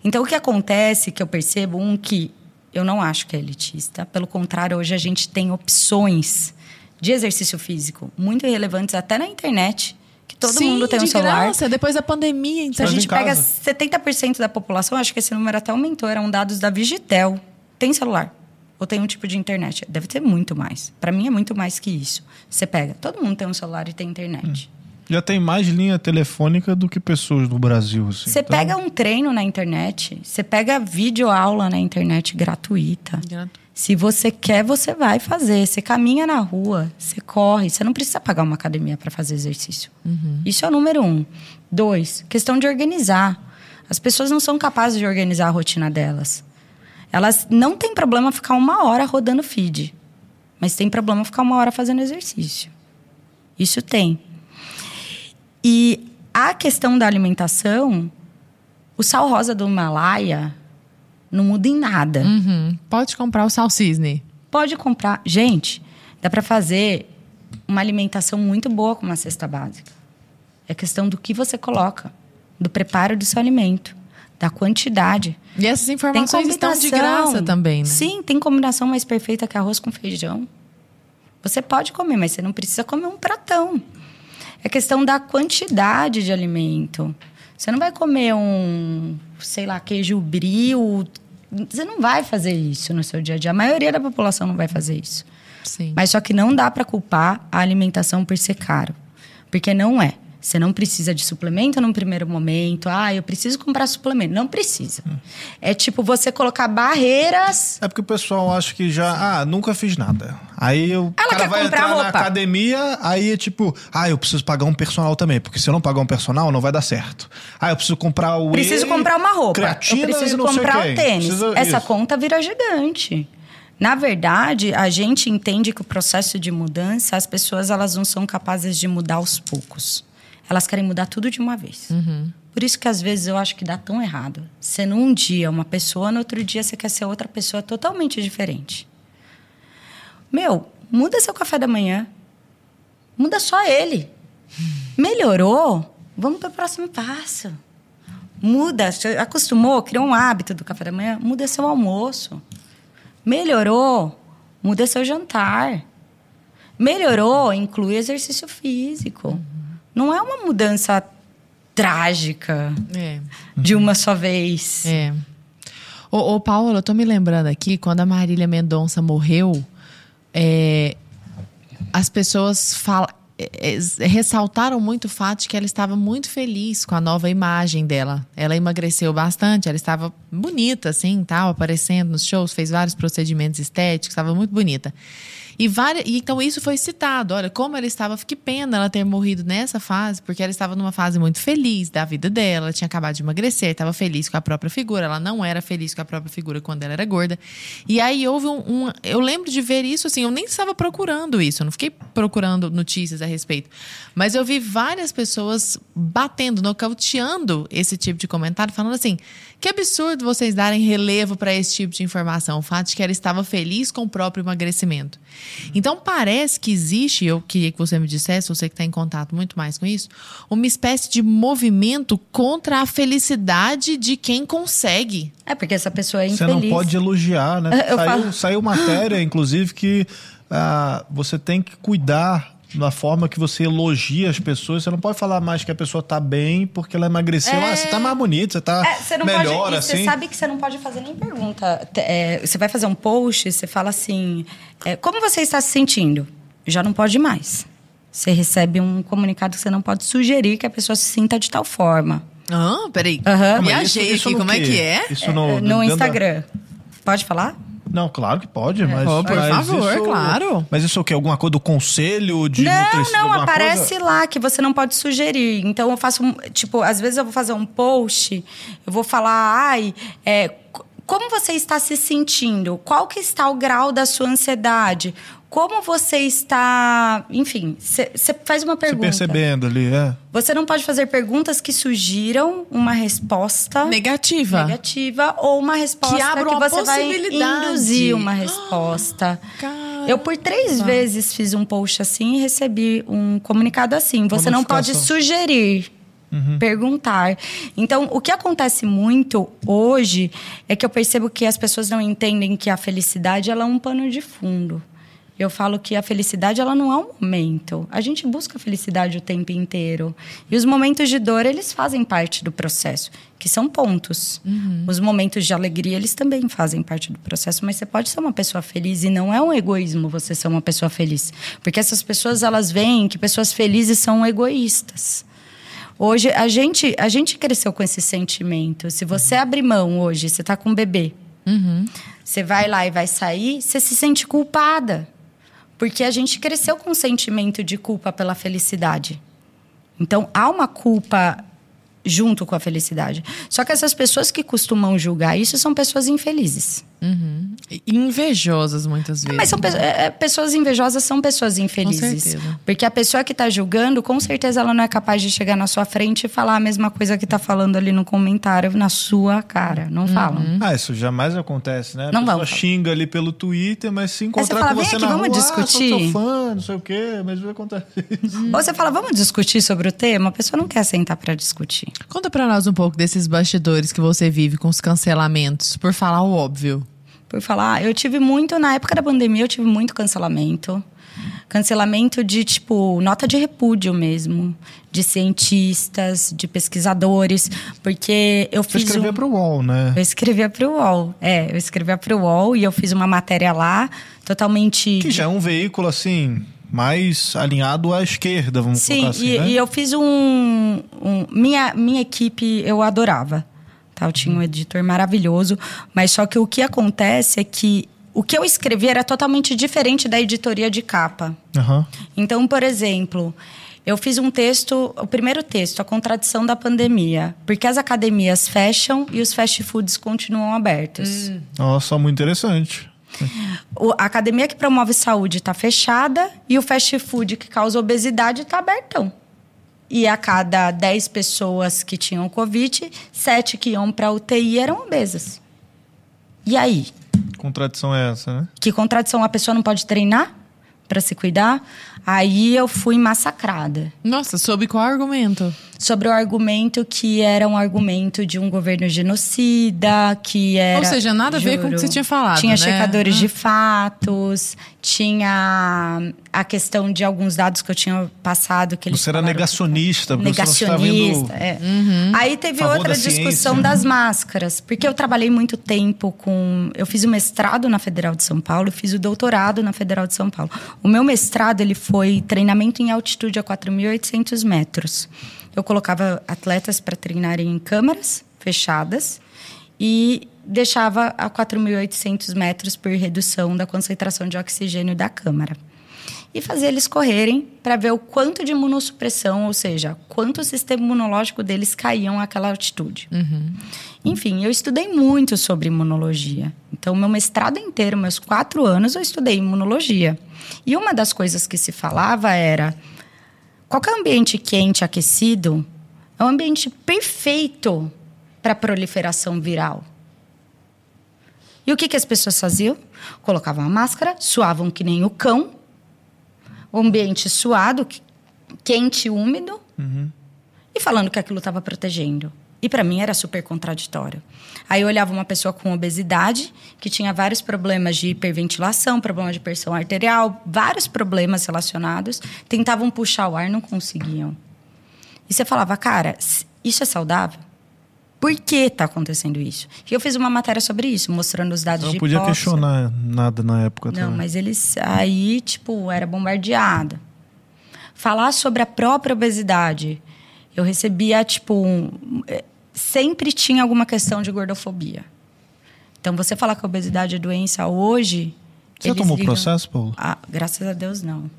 Então o que acontece que eu percebo um que eu não acho que é elitista, pelo contrário, hoje a gente tem opções de exercício físico muito relevantes até na internet, que todo Sim, mundo tem um de celular. graça, depois da pandemia, Se então. a gente pega casa. 70% da população, acho que esse número até aumentou, eram dados da Vigitel. Tem celular? Ou tem um tipo de internet? Deve ter muito mais. Para mim é muito mais que isso. Você pega, todo mundo tem um celular e tem internet. Já tem mais linha telefônica do que pessoas no Brasil. Assim. Você Então, pega um treino na internet, você pega videoaula na internet gratuita. Se você quer, você vai fazer. Você caminha na rua, você corre. Você não precisa pagar uma academia para fazer exercício. Isso é o número um. Dois, questão de organizar. As pessoas não são capazes de organizar a rotina delas. Elas não têm problema ficar uma hora rodando feed, mas tem problema ficar uma hora fazendo exercício. Isso tem. E a questão da alimentação, o sal rosa do Himalaia não muda em nada. Uhum. Pode comprar o sal cisne. Pode comprar. Gente, dá para fazer uma alimentação muito boa com uma cesta básica. É questão do que você coloca, do preparo do seu alimento, da quantidade. E essas informações estão combinação. de graça também, né? Sim, tem combinação mais perfeita que arroz com feijão. Você pode comer, mas você não precisa comer um pratão. É questão da quantidade de alimento. Você não vai comer um, sei lá, queijo brie. Você não vai fazer isso no seu dia a dia. A maioria da população não vai fazer isso. Sim. Mas só que não dá para culpar a alimentação por ser caro. Porque não é. Você não precisa de suplemento num primeiro momento. Ah, eu preciso comprar suplemento. Não precisa. É tipo você colocar barreiras. É porque o pessoal acha que já, ah, nunca fiz nada. Aí o Ela cara quer vai comprar entrar na roupa. academia, aí é tipo, ah, eu preciso pagar um personal também, porque se eu não pagar um personal, não vai dar certo. Ah, eu preciso comprar o Preciso whey, comprar uma roupa. creatina eu preciso e comprar o tênis. Precisa- Essa isso. conta vira gigante. Na verdade, a gente entende que o processo de mudança, as pessoas elas não são capazes de mudar aos poucos. Elas querem mudar tudo de uma vez. Por isso que às vezes eu acho que dá tão errado. Sendo um dia uma pessoa, no outro dia você quer ser outra pessoa totalmente diferente. Meu, muda seu café da manhã. Muda só ele. Melhorou? Vamos para o próximo passo. Muda, você acostumou, criou um hábito do café da manhã, muda seu almoço. Melhorou? Muda seu jantar. Melhorou? Inclui exercício físico. Não é uma mudança trágica É. de uma só vez. É. Ô, ô Paola, eu tô me lembrando aqui, quando a Marília Mendonça morreu, é, as pessoas é, é, ressaltaram muito o fato de que ela estava muito feliz com a nova imagem dela. Ela emagreceu bastante, ela estava bonita, assim, tal, aparecendo nos shows, fez vários procedimentos estéticos, estava muito bonita. E, várias, e então isso foi citado. Olha, como ela estava, que pena ela ter morrido nessa fase, porque ela estava numa fase muito feliz da vida dela, ela tinha acabado de emagrecer, estava feliz com a própria figura, ela não era feliz com a própria figura quando ela era gorda. E aí houve um, um- Eu lembro de ver isso assim, eu nem estava procurando isso, eu não fiquei procurando notícias a respeito. Mas eu vi várias pessoas batendo, nocauteando esse tipo de comentário, falando assim: que absurdo vocês darem relevo para esse tipo de informação, o fato de que ela estava feliz com o próprio emagrecimento. Então parece que existe, eu queria que você me dissesse, você que está em contato muito mais com isso, uma espécie de movimento contra a felicidade de quem consegue. É porque essa pessoa é Você infeliz. não pode elogiar, né? Eu saiu, falo- saiu matéria, inclusive, que ah, você tem que cuidar da forma que você elogia as pessoas. Você não pode falar mais que a pessoa tá bem porque ela emagreceu. É. Ah, você tá mais bonito, você tá É, você não melhor, pode, assim. Você sabe que você não pode fazer nem pergunta. É, você vai fazer um post, você fala assim: é, como você está se sentindo? Já não pode mais. Você recebe um comunicado que você não pode sugerir que a pessoa se sinta de tal forma. Ah, peraí. Aham. Viajei Isso- isso aqui, no como é que é? Isso É, no, no dentro da- Instagram. Pode falar? Não, claro que pode, mas. Oh, por mas favor, isso- claro. Mas isso é o quê? Alguma coisa do conselho de não, nutrição? não, aparece coisa? lá que você não pode sugerir. Então eu faço, um, tipo, às vezes eu vou fazer um post, eu vou falar, ai, é, como você está se sentindo? Qual que está o grau da sua ansiedade? Como você está. Enfim, você faz uma Se pergunta. percebendo ali, é. Você não pode fazer perguntas que sugiram uma resposta Negativa. negativa ou uma resposta Que abra uma você vai possibilidade. induzir uma resposta. Cara. Eu por três vezes fiz um post assim e recebi um comunicado assim. Você não pode sugerir. Perguntar. Então, o que acontece muito hoje é que eu percebo que as pessoas não entendem que a felicidade ela é um pano de fundo. Eu falo que a felicidade ela não é um momento. A gente busca a felicidade o tempo inteiro. E os momentos de dor, eles fazem parte do processo, que são pontos. Os momentos de alegria, eles também fazem parte do processo, mas você pode ser uma pessoa feliz e não é um egoísmo você ser uma pessoa feliz. Porque essas pessoas, elas veem que pessoas felizes são egoístas. Hoje, a gente, a gente cresceu com esse sentimento. Se você abrir mão hoje, você tá com um bebê, você vai lá e vai sair, você se sente culpada. Porque a gente cresceu com um sentimento de culpa pela felicidade. Então, há uma culpa junto com a felicidade. Só que essas pessoas que costumam julgar isso são pessoas infelizes. E Invejosas muitas vezes. Mas são pe- é, é, pessoas invejosas são pessoas infelizes. certeza. Porque a pessoa que está julgando, com certeza ela não é capaz de chegar na sua frente e falar a mesma coisa que está falando ali no comentário na sua cara. Não falam. Ah, isso jamais acontece, né? A Não pessoa vamos. xinga ali pelo Twitter, mas se encontrar fala, com "Vem você aqui, na vamos rua, discutir." Ah, sou fã, não sei o quê, mas vai acontecer isso. Ou você fala, vamos discutir sobre o tema? A pessoa não quer sentar para discutir. Conta pra nós um pouco desses bastidores que você vive com os cancelamentos, por falar o óbvio. Por falar, ah, eu tive muito, na época da pandemia, eu tive muito cancelamento. Cancelamento de, tipo, nota de repúdio mesmo. De cientistas, de pesquisadores. Porque eu Você fiz. escrevia um... pro UOL, né? Eu escrevia para o UOL. É, eu escrevia para o UOL e eu fiz uma matéria lá, totalmente. Que já é um veículo, assim, mais alinhado à esquerda, vamos Sim, colocar assim, e, né? e eu fiz um, um- minha, minha equipe eu adorava. Tá? Eu tinha um editor maravilhoso, mas só que o que acontece é que o que eu escrevi era totalmente diferente da editoria de capa. Aham. Então, por exemplo, eu fiz um texto, o primeiro texto, a contradição da pandemia, porque as academias fecham e os fast foods continuam abertos. Nossa, muito interessante. O- a academia que promove saúde está fechada e o fast food que causa obesidade está abertão. E a cada 10 pessoas que tinham Covid, 7 que iam para UTI eram obesas. E aí? Contradição é essa, né? Que contradição? A pessoa não pode treinar para se cuidar? Aí eu fui massacrada. Nossa, sob qual argumento? Sobre o argumento que era um argumento de um governo genocida, que era. Ou seja, nada a ver com o que você tinha falado, Tinha né? checadores Ah. de fatos, tinha a questão de alguns dados que eu tinha passado que eles. Você era negacionista, porque você Negacionista, indo... é. Uhum. Aí teve outra da ciência, discussão né? das máscaras, porque eu trabalhei muito tempo com, eu fiz o mestrado na Federal de São Paulo, fiz o doutorado na Federal de São Paulo. O meu mestrado ele foi treinamento em altitude a 4.800 metros. Eu colocava atletas para treinarem em câmaras fechadas e deixava a 4.800 metros por redução da concentração de oxigênio da câmara e fazer eles correrem para ver o quanto de imunossupressão, ou seja, quanto o sistema imunológico deles caíam àquela altitude. Enfim, eu estudei muito sobre imunologia. Então, meu mestrado inteiro, meus quatro anos, eu estudei imunologia. E uma das coisas que se falava era: qualquer ambiente quente, aquecido, é um ambiente perfeito para proliferação viral. E o que, que as pessoas faziam? Colocavam a máscara, suavam que nem o cão, o ambiente suado, que- quente e úmido, e falando que aquilo estava protegendo. E para mim era super contraditório. Aí eu olhava uma pessoa com obesidade, que tinha vários problemas de hiperventilação, problema de pressão arterial, vários problemas relacionados, tentavam puxar o ar, não conseguiam. E você falava, cara, isso é saudável? Por que está acontecendo isso? E eu fiz uma matéria sobre isso, mostrando os dados Eu não de podia hipóxia. questionar nada na época Não, também. mas eles aí, tipo, era bombardeada. Falar sobre a própria obesidade, eu recebia, tipo, um- eh, sempre tinha alguma questão de gordofobia. Então, você falar que a obesidade é doença hoje. Você tomou ligam- processo, Paulo? Ah, graças a Deus, não.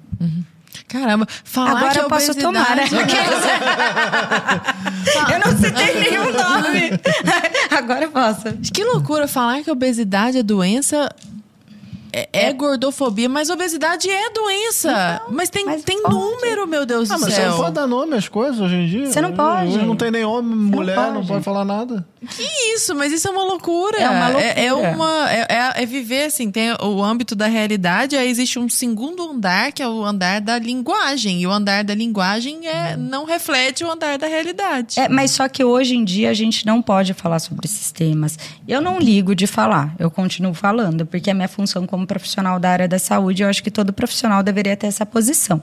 Caramba, falar Agora que a eu posso tomar, né? eu não citei nenhum nome. Agora eu posso. Que loucura falar que a obesidade é doença. É, é gordofobia, mas obesidade é doença. mas tem, mas tem pode. número, meu Deus Ah, do mas você céu. não pode dar nome às coisas hoje em dia. Você não pode. Hoje não tem nem homem, mulher, não pode. pode falar nada. Que isso, mas isso é uma loucura. É uma É, é loucura. uma- é- é- é viver assim, tem o âmbito da realidade, aí existe um segundo andar, que é o andar da linguagem. E o andar da linguagem é, não reflete o andar da realidade. É, mas só que hoje em dia a gente não pode falar sobre esses temas. Eu não ligo de falar, eu continuo falando, porque a minha função como profissional da área da saúde, eu acho que todo profissional deveria ter essa posição.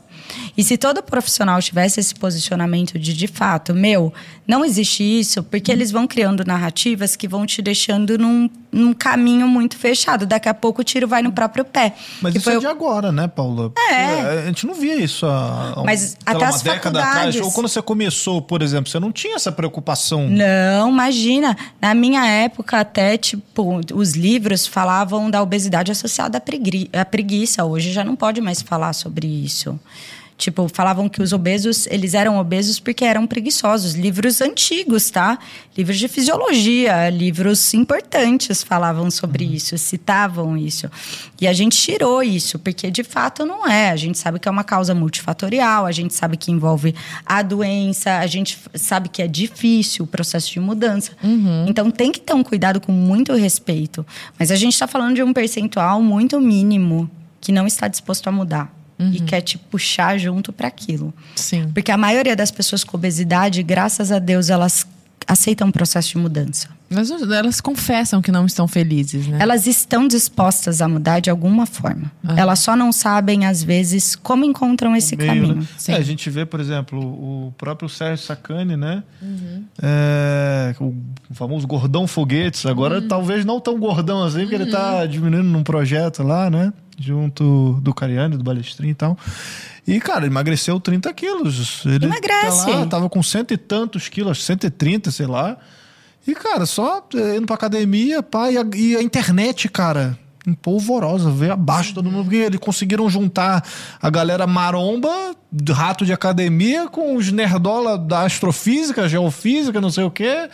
E se todo profissional tivesse esse posicionamento de, de fato, meu, não existe isso, porque eles vão criando narrativas que vão te deixando num, num caminho muito fechado. Daqui a pouco o tiro vai no próprio pé. Mas isso foi é de agora, né, Paula? É. A gente não via isso há, há Mas sei até uma as década atrás. faculdades. Ou quando você começou, por exemplo, você não tinha essa preocupação. Não, imagina. Na minha época, até, tipo, os livros falavam da obesidade associada à, pregui- à preguiça. Hoje já não pode mais falar sobre isso. Tipo, falavam que os obesos, eles eram obesos porque eram preguiçosos. Livros antigos, tá? Livros de fisiologia, livros importantes falavam sobre isso, citavam isso. E a gente tirou isso, porque de fato não é. A gente sabe que é uma causa multifatorial, a gente sabe que envolve a doença, a gente sabe que é difícil o processo de mudança. Então tem que ter um cuidado com muito respeito. Mas a gente está falando de um percentual muito mínimo que não está disposto a mudar. E quer te puxar junto para aquilo. Sim. Porque a maioria das pessoas com obesidade, graças a Deus, elas aceitam o processo de mudança. Mas elas confessam que não estão felizes, né? Elas estão dispostas a mudar de alguma forma. Elas só não sabem, às vezes, como encontram esse meio, caminho. né? É, a gente vê, por exemplo, o próprio Sérgio Sacani, né? Uhum. É, o famoso gordão foguetes. Agora, Uhum. talvez não tão gordão assim, porque ele tá diminuindo num projeto lá, né? Junto do Cariani, do Balestrin e tal. E, cara, emagreceu 30 quilos. Ele Emagrece. Tá lá, tava com cento e tantos quilos, 130, sei lá. E, cara, só eh, indo pra academia, pá, e a, e a internet, cara, empolvorosa, veio abaixo todo mundo, porque eles conseguiram juntar a galera maromba, rato de academia, com os nerdola da astrofísica, geofísica, não sei o quê.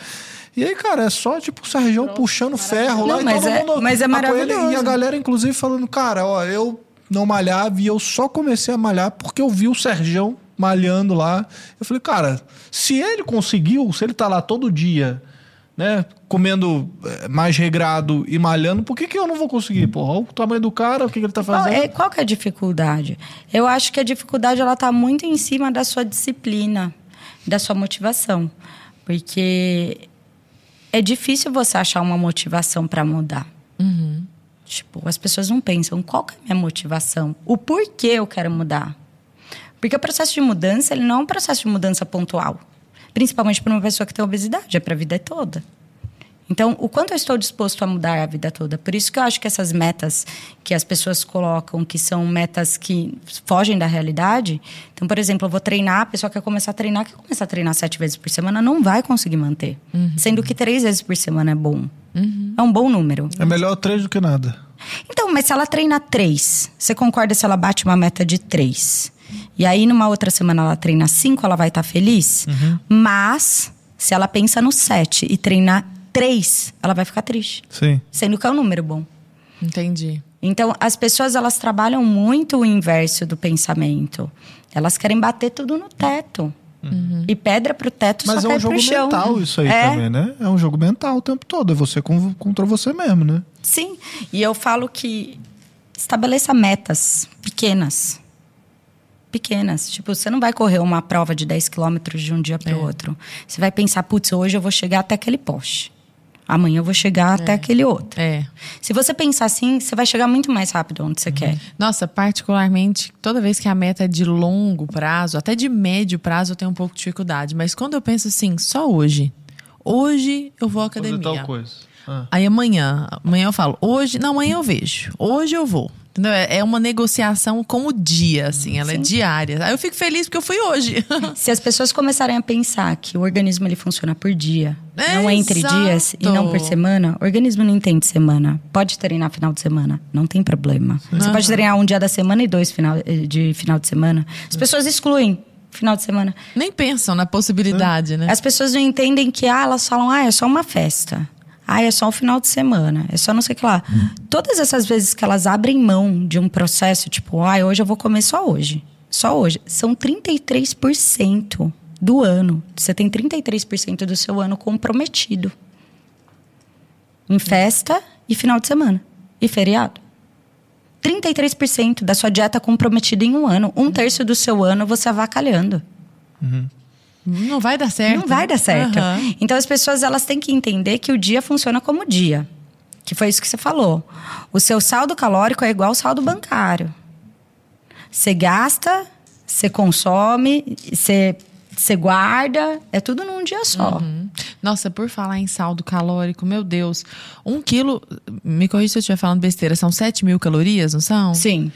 E aí, cara, é só tipo o Sérgio puxando ferro lá Não, e mas todo é- mundo mas é apoia ele. maravilhoso. E a galera, inclusive, falando, cara, ó, eu não malhava e eu só comecei a malhar porque eu vi o Sergião malhando lá. Eu falei, cara, se ele conseguiu, se ele tá lá todo dia, né, comendo eh, mais regrado e malhando, por que, que eu não vou conseguir? Porra, olha o tamanho do cara, o que, que ele tá Qual fazendo? é, qual que é a dificuldade? Eu acho que a dificuldade ela está muito em cima da sua disciplina, da sua motivação, porque é difícil você achar uma motivação para mudar. Tipo, as pessoas não pensam qual que é a minha motivação, o porquê eu quero mudar. Porque o processo de mudança ele não é um processo de mudança pontual, principalmente para uma pessoa que tem obesidade, é para a vida toda. Então, o quanto eu estou disposto a mudar a vida toda? Por isso que eu acho que essas metas que as pessoas colocam, que são metas que fogem da realidade. Então, por exemplo, eu vou treinar, a pessoa quer começar a treinar, quer começar a treinar sete vezes por semana, não vai conseguir manter. Sendo que três vezes por semana é bom. É um bom número. É melhor três do que nada. Então, mas se ela treina três, você concorda se ela bate uma meta de três? E aí, numa outra semana, ela treina cinco, ela vai estar feliz? Mas, se ela pensa no sete e treinar três, ela vai ficar triste. Sim. Sendo que é um número bom. Entendi. Então, as pessoas, elas trabalham muito o inverso do pensamento. Elas querem bater tudo no teto. E pedra pro teto Mas só é um jogo chão. mental isso aí É. também, né? É um jogo mental o tempo todo. É você contra você mesmo, né? Sim, e eu falo que estabeleça metas pequenas. Pequenas. Tipo, você não vai correr uma prova de 10 quilômetros de um dia para o outro. Você vai pensar, putz, hoje eu vou chegar até aquele poste. Amanhã eu vou chegar até aquele outro. É. Se você pensar assim, você vai chegar muito mais rápido onde você quer. Nossa, particularmente, toda vez que a meta é de longo prazo, até de médio prazo, eu tenho um pouco de dificuldade. Mas quando eu penso assim, só hoje. Hoje eu vou à Fazer academia. tal coisa. Ah. Aí amanhã, amanhã eu falo, hoje, não, amanhã eu vejo. Hoje eu vou. Entendeu? É é uma negociação com o dia, assim, ela é diária. Aí eu fico feliz porque eu fui hoje. Se as pessoas começarem a pensar que o organismo ele funciona por dia, É, não é entre exato. dias e não por semana, o organismo não entende semana. Pode treinar final de semana, não tem problema. Você pode treinar um dia da semana e dois final, eh, de final de semana. As pessoas excluem final de semana. Nem pensam na possibilidade, né? As pessoas não entendem que ah, elas falam, ah, é só uma festa. Ah, é só o final de semana, é só não sei o que lá. Todas essas vezes que elas abrem mão de um processo, tipo, ah, hoje eu vou comer só hoje. Só hoje. São 33% do ano. Você tem 33% do seu ano comprometido. Em festa e final de semana. E feriado. 33% da sua dieta comprometida em um ano. Um terço do seu ano você avacalhando. Não vai dar certo. Não vai dar certo. Aham. Então as pessoas elas têm que entender que o dia funciona como dia. Que foi isso que você falou. O seu saldo calórico é igual ao saldo bancário. Você gasta, você consome, você, você guarda, é tudo num dia só. Hum. Nossa, por falar em saldo calórico, meu Deus. Um quilo, me corrija se eu estiver falando besteira, são 7 mil calorias, não são? Sim.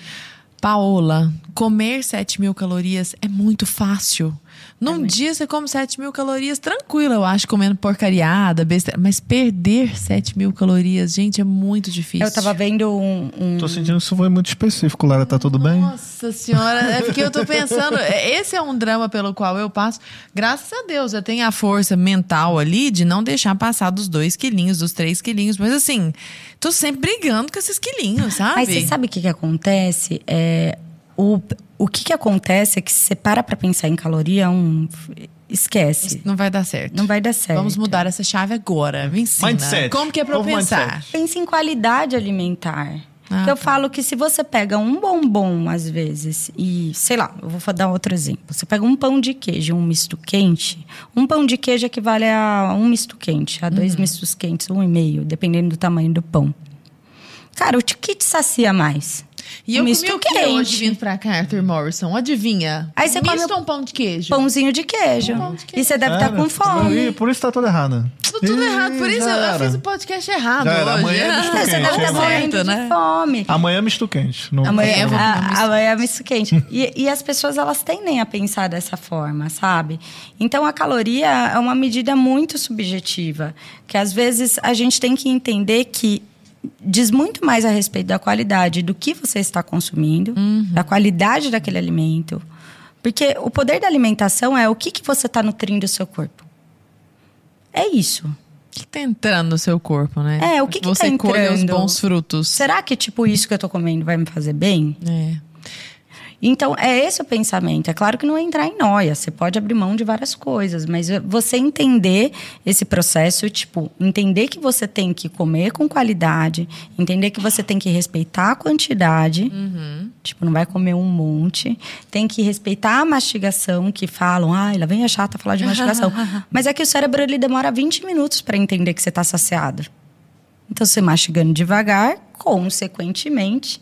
Paola, comer 7 mil calorias é muito fácil. Num dia você come 7 mil calorias tranquila, eu acho, comendo porcariada, besteira. Mas perder 7 mil calorias, gente, é muito difícil. Eu tava vendo um. um- Tô sentindo que isso foi muito específico, Lara. Tá tudo bem? Nossa senhora, é porque eu tô pensando, é, esse é um drama pelo qual eu passo. Graças a Deus, eu tenho a força mental ali de não deixar passar dos dois quilinhos, dos três quilinhos. Mas assim, tô sempre brigando com esses quilinhos, sabe? Mas você sabe o que, que acontece? É, o, o que, que acontece é que se você para pra pensar em caloria, um, esquece. Não vai dar certo. Não vai dar certo. Vamos mudar essa chave agora. Me ensina. Mindset. Como que é Novo pensar? mindset. Pensa em qualidade alimentar. Ah, eu tá. falo que se você pega um bombom, às vezes, e, sei lá, eu vou dar outro exemplo. Você pega um pão de queijo, um misto quente. Um pão de queijo equivale a um misto quente, a dois Uhum. mistos quentes, um e meio, dependendo do tamanho do pão. Cara, o que te sacia mais? E eu misto comi o que quente. hoje vindo pra cá, Arthur Morrison? Adivinha? Aí você come Misto ou um pão de queijo? Pãozinho de queijo. Um pão de queijo. E você deve estar Era. com fome. Ih, Por isso tá tudo errado. Tudo, tudo errado. Por isso eu, eu fiz o podcast errado Já era. hoje. Amanhã é misto Você quente, deve estar hein, morrendo Certo, de né? fome. Amanhã é misto quente. Não- Amanhã, comer a- misto. amanhã é misto quente. E, e as pessoas, elas tendem a pensar dessa forma, sabe? Então, a caloria é uma medida muito subjetiva. Que, às vezes, a gente tem que entender que diz muito mais a respeito da qualidade do que você está consumindo, da qualidade daquele alimento. Porque o poder da alimentação é o que, que você está nutrindo o seu corpo. É isso. O que tá entrando no seu corpo, né? É, o que que Você tá colhe os entrando? bons frutos. Será que, tipo, isso que eu tô comendo vai me fazer bem? É. Então, é esse o pensamento. É claro que não é entrar em noia. Você pode abrir mão de várias coisas, mas você entender esse processo, tipo, entender que você tem que comer com qualidade, entender que você tem que respeitar a quantidade, tipo, não vai comer um monte, tem que respeitar a mastigação, que falam, ai, lá vem a chata falar de mastigação. mas é que o cérebro, ele demora 20 minutos para entender que você tá saciado. Então, você mastigando devagar, consequentemente,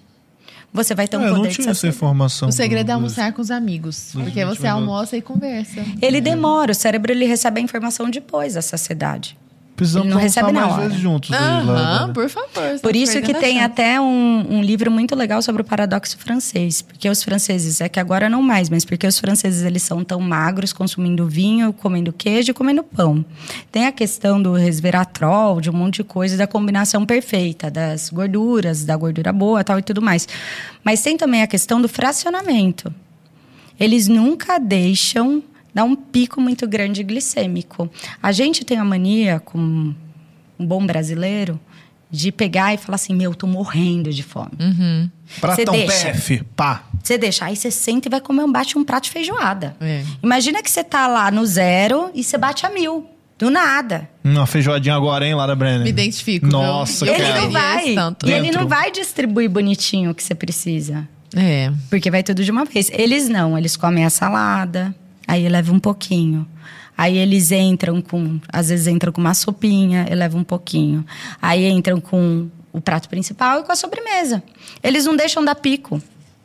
você vai ter um É, eu poder não de tinha essa informação. O segredo é almoçar com os amigos. Porque 20 você almoça e conversa. Ele demora, o cérebro ele recebe a informação depois da saciedade. Precisamos não recebe na mais hora. vezes juntos. Aham, por favor. Por estamos isso que tem chance. até um, um livro muito legal sobre o paradoxo francês. Porque os franceses, é que agora não mais, mas porque os franceses eles são tão magros, consumindo vinho, comendo queijo e comendo pão. Tem a questão do resveratrol, de um monte de coisa, da combinação perfeita, das gorduras, da gordura boa tal e tudo mais. Mas tem também a questão do fracionamento. Eles nunca deixam dar um pico muito grande glicêmico. A gente tem a mania, como um bom brasileiro, de pegar e falar assim: meu, tô morrendo de fome. Uhum. Pratão Você deixa. PF, pá. Você deixa, aí você senta e vai comer um bate um prato de feijoada. É. Imagina que você tá lá no zero e você bate a mil. Do nada. Uma feijoadinha agora, hein, Lara Brenner? Me identifico. viu? Nossa, Eu ele não vai. tanto. E ele não vai distribuir bonitinho o que você precisa. É. Porque vai tudo de uma vez. Eles não, eles comem a salada, aí leva um pouquinho. Aí eles entram com, às vezes entram com uma sopinha, eleva um pouquinho. Aí entram com o prato principal e com a sobremesa. Eles não deixam dar pico.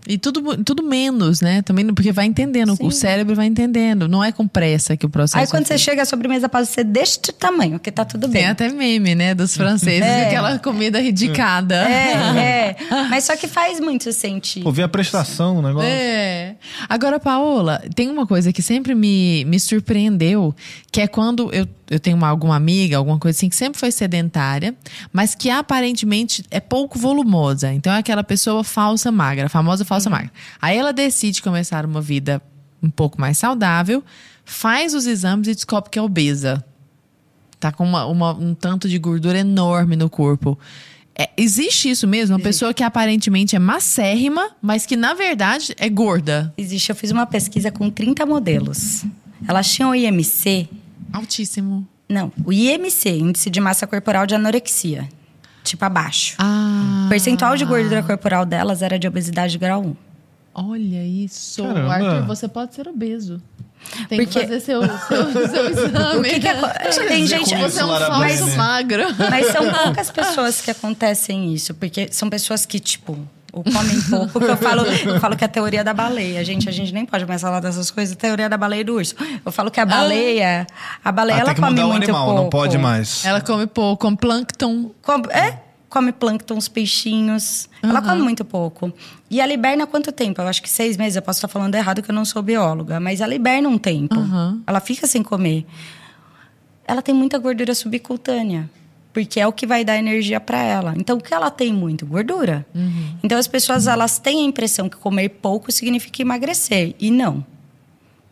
E tudo, tudo menos, né? Também porque vai entendendo, o cérebro vai entendendo. Não é com pressa que o processo Aí quando é você feito. chega, a sobremesa pode ser deste tamanho, que tá tudo Tem bem. até meme, né? Dos franceses, É. aquela comida ridicada. É, é. Mas só que faz muito sentido. Vi a prestação, o negócio. É. Agora, Paola, tem uma coisa que sempre me, me surpreendeu, que é quando eu, eu tenho uma, alguma amiga, alguma coisa assim, que sempre foi sedentária, mas que aparentemente é pouco volumosa. Então é aquela pessoa falsa magra, a famosa falsa magra. Aí ela decide começar uma vida um pouco mais saudável, faz os exames e descobre que é obesa. tá com uma, uma- um tanto de gordura enorme no corpo. É, existe isso mesmo? Uma pessoa que aparentemente é macérrima, mas que na verdade é gorda. Existe, eu fiz uma pesquisa com 30 modelos. Elas tinham o IMC, Altíssimo. não, o IMC, Índice de Massa Corporal de Anorexia, tipo abaixo. Ah. O percentual de gordura corporal delas era de obesidade grau 1. Olha isso. Caramba. Arthur, você pode ser obeso. Tem Porque- que fazer seu, seu, seu exame. O que que aco- Tem gente- Você é um falso magro. Mas são poucas pessoas que acontecem isso, porque são pessoas que, tipo, ou comem pouco, que eu falo, eu falo que é a teoria da baleia. Gente, a gente nem pode começar a falar dessas coisas, teoria da baleia e do urso. Eu falo que a baleia, a baleia, Ah, ela come o muito animal, pouco. não pode mais. Ela come pouco, come plâncton. Come, é, come plâncton, os peixinhos. Ela come muito pouco. E ela hiberna quanto tempo? Eu acho que seis meses. Eu posso estar falando errado que eu não sou bióloga. Mas ela hiberna um tempo. Uhum. Ela fica sem comer. Ela tem muita gordura subcutânea. Porque é o que vai dar energia para ela. Então, o que ela tem muito? Gordura. Então, as pessoas elas têm a impressão que comer pouco significa emagrecer. E não.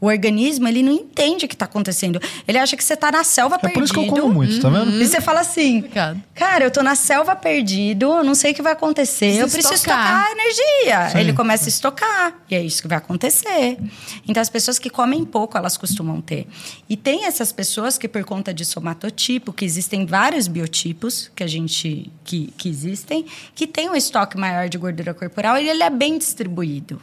O organismo, ele não entende o que está acontecendo. Ele acha que você está na selva É por perdido. isso que eu como muito, tá vendo? E você fala assim, Obrigada. cara, eu tô na selva perdido, não sei o que vai acontecer, eu preciso estocar. estocar energia. Sim. Ele começa a estocar, e é isso que vai acontecer. Então, as pessoas que comem pouco, elas costumam ter. E tem essas pessoas que, por conta de somatotipo, que existem vários biotipos que a gente, que, que existem, que tem um estoque maior de gordura corporal e ele é bem distribuído.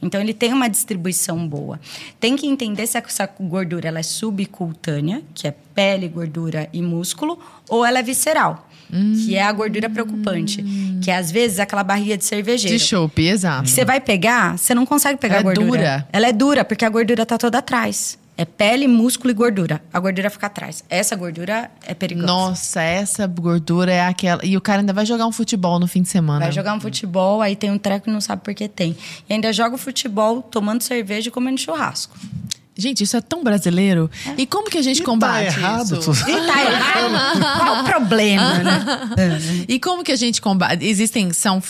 Então ele tem uma distribuição boa. Tem que entender se essa gordura ela é subcutânea, que é pele, gordura e músculo, ou ela é visceral, que é a gordura preocupante, que é às vezes aquela barriga de cervejeiro. De chope, exato. Você vai pegar, você não consegue pegar Ela é a gordura. dura. Ela é dura, porque a gordura tá toda atrás. É pele, músculo e gordura. A gordura fica atrás. Essa gordura é perigosa. Nossa, essa gordura é aquela. E o cara ainda vai jogar um futebol no fim de semana. Vai jogar um futebol, aí tem um treco e não sabe por que tem. E ainda joga o futebol tomando cerveja e comendo churrasco. Gente, isso é tão brasileiro. E como que a gente E combate tá errado. isso? tu- E tá errado. Qual o problema, né? E como que a gente combate? Existem são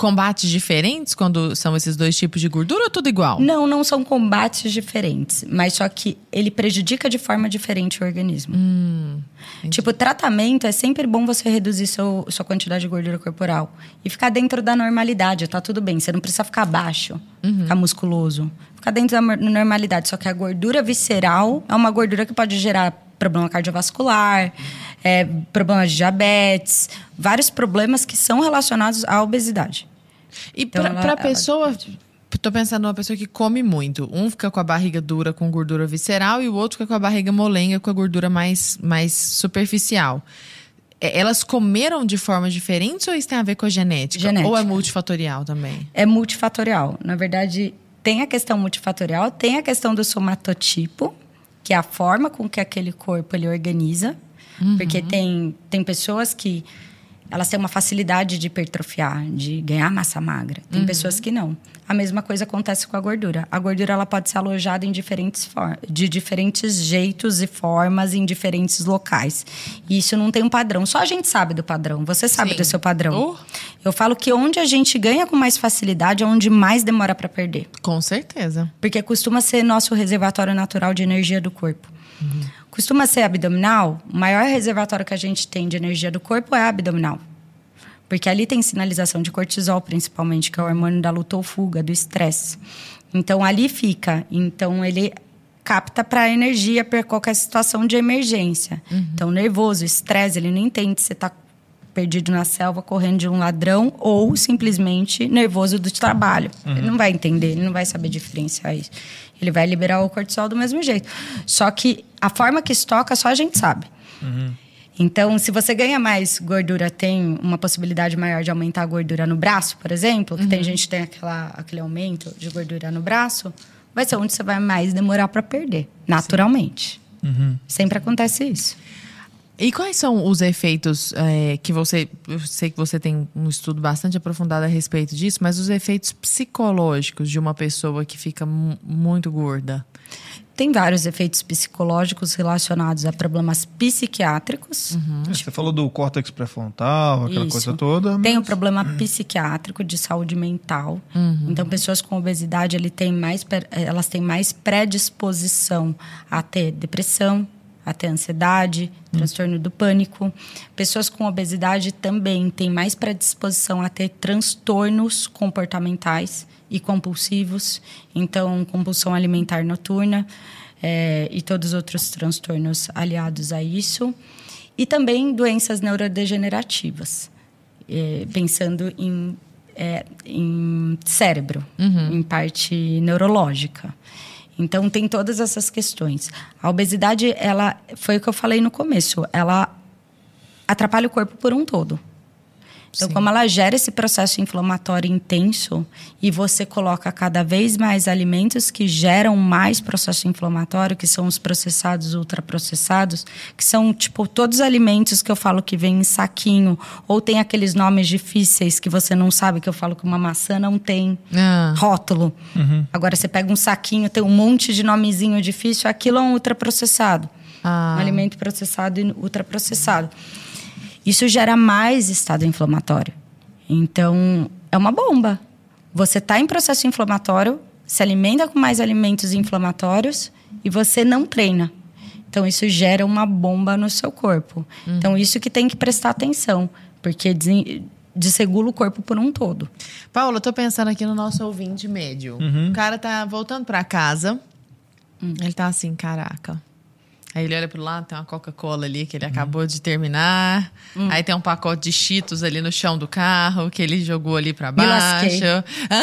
combates diferentes quando são esses dois tipos de gordura ou tudo igual? Não, não são combates diferentes, mas só que ele prejudica de forma diferente o organismo. tipo, tratamento é sempre bom você reduzir seu, sua quantidade de gordura corporal e ficar dentro da normalidade, tá tudo bem. Você não precisa ficar baixo, ficar musculoso. Ficar dentro da normalidade. Só que a gordura visceral é uma gordura que pode gerar problema cardiovascular, é, problemas de diabetes, vários problemas que são relacionados à obesidade. E Então, pra ela- pessoa. Tô pensando numa pessoa que come muito. Um fica com a barriga dura com gordura visceral e o outro fica com a barriga molenga com a gordura mais, mais superficial. É, Elas comeram de formas diferentes ou isso tem a ver com a genética? Genética. Ou é multifatorial também? é multifatorial. Na verdade, tem a questão multifatorial, tem a questão do somatotipo, que é a forma com que aquele corpo ele organiza. Porque tem, tem pessoas que elas têm uma facilidade de hipertrofiar, de ganhar massa magra. Tem pessoas que não. A mesma coisa acontece com a gordura. A gordura ela pode ser alojada em diferentes de diferentes jeitos e formas em diferentes locais. E isso não tem um padrão. Só a gente sabe do padrão. Você sabe Sim. do seu padrão. Oh. Eu falo que onde a gente ganha com mais facilidade é onde mais demora para perder. Com certeza. Porque costuma ser nosso reservatório natural de energia do corpo. Costuma ser abdominal, o maior reservatório que a gente tem de energia do corpo é abdominal. Porque ali tem sinalização de cortisol, principalmente, que é o hormônio da luta ou fuga, do estresse. Então ali fica. Então ele capta para energia para qualquer situação de emergência. Então nervoso, estresse, ele não entende se está perdido na selva correndo de um ladrão ou simplesmente nervoso do trabalho. Ele não vai entender, ele não vai saber diferenciar isso. Ele vai liberar o cortisol do mesmo jeito. Só que a forma que estoca só a gente sabe. Então, se você ganha mais gordura, tem uma possibilidade maior de aumentar a gordura no braço, por exemplo, que tem gente que tem aquela, aquele aumento de gordura no braço, vai ser onde você vai mais demorar para perder, naturalmente. Sempre acontece isso. E quais são os efeitos é, que você. Eu sei que você tem um estudo bastante aprofundado a respeito disso, mas os efeitos psicológicos de uma pessoa que fica mu- muito gorda. Tem vários efeitos psicológicos relacionados a problemas psiquiátricos. Você falou do córtex pré-frontal, aquela Isso. coisa toda. Tem o mas- problema psiquiátrico de saúde mental. Uhum. Então, pessoas com obesidade, ele tem mais, elas têm mais predisposição a ter depressão, a ter ansiedade, transtorno do pânico. Pessoas com obesidade também têm mais predisposição a ter transtornos comportamentais e compulsivos, então compulsão alimentar noturna é, e todos os outros transtornos aliados a isso. E também doenças neurodegenerativas, é, pensando em, é, em cérebro, uhum. em parte neurológica. Então tem todas essas questões. A obesidade, ela foi o que eu falei no começo, ela atrapalha o corpo por um todo. Então, Sim. como ela gera esse processo inflamatório intenso e você coloca cada vez mais alimentos que geram mais processo inflamatório, que são os processados, ultraprocessados, que são tipo todos os alimentos que eu falo que vem em saquinho, ou tem aqueles nomes difíceis que você não sabe, que eu falo que uma maçã não tem ah. rótulo. Uhum. Agora você pega um saquinho, tem um monte de nomezinho difícil, aquilo é um ultraprocessado. Ah. Um alimento processado e ultraprocessado. Isso gera mais estado inflamatório. Então, é uma bomba. Você está em processo inflamatório, se alimenta com mais alimentos inflamatórios e você não treina. Então, isso gera uma bomba no seu corpo. Uhum. Então, isso que tem que prestar atenção, porque desregula o corpo por um todo. Paula, eu tô pensando aqui no nosso ouvinte médio. Uhum. O cara tá voltando para casa, uhum. ele tá assim, caraca, Aí ele olha pro lado, tem uma Coca-Cola ali que ele hum. acabou de terminar. Hum. Aí tem um pacote de Cheetos ali no chão do carro que ele jogou ali para baixo.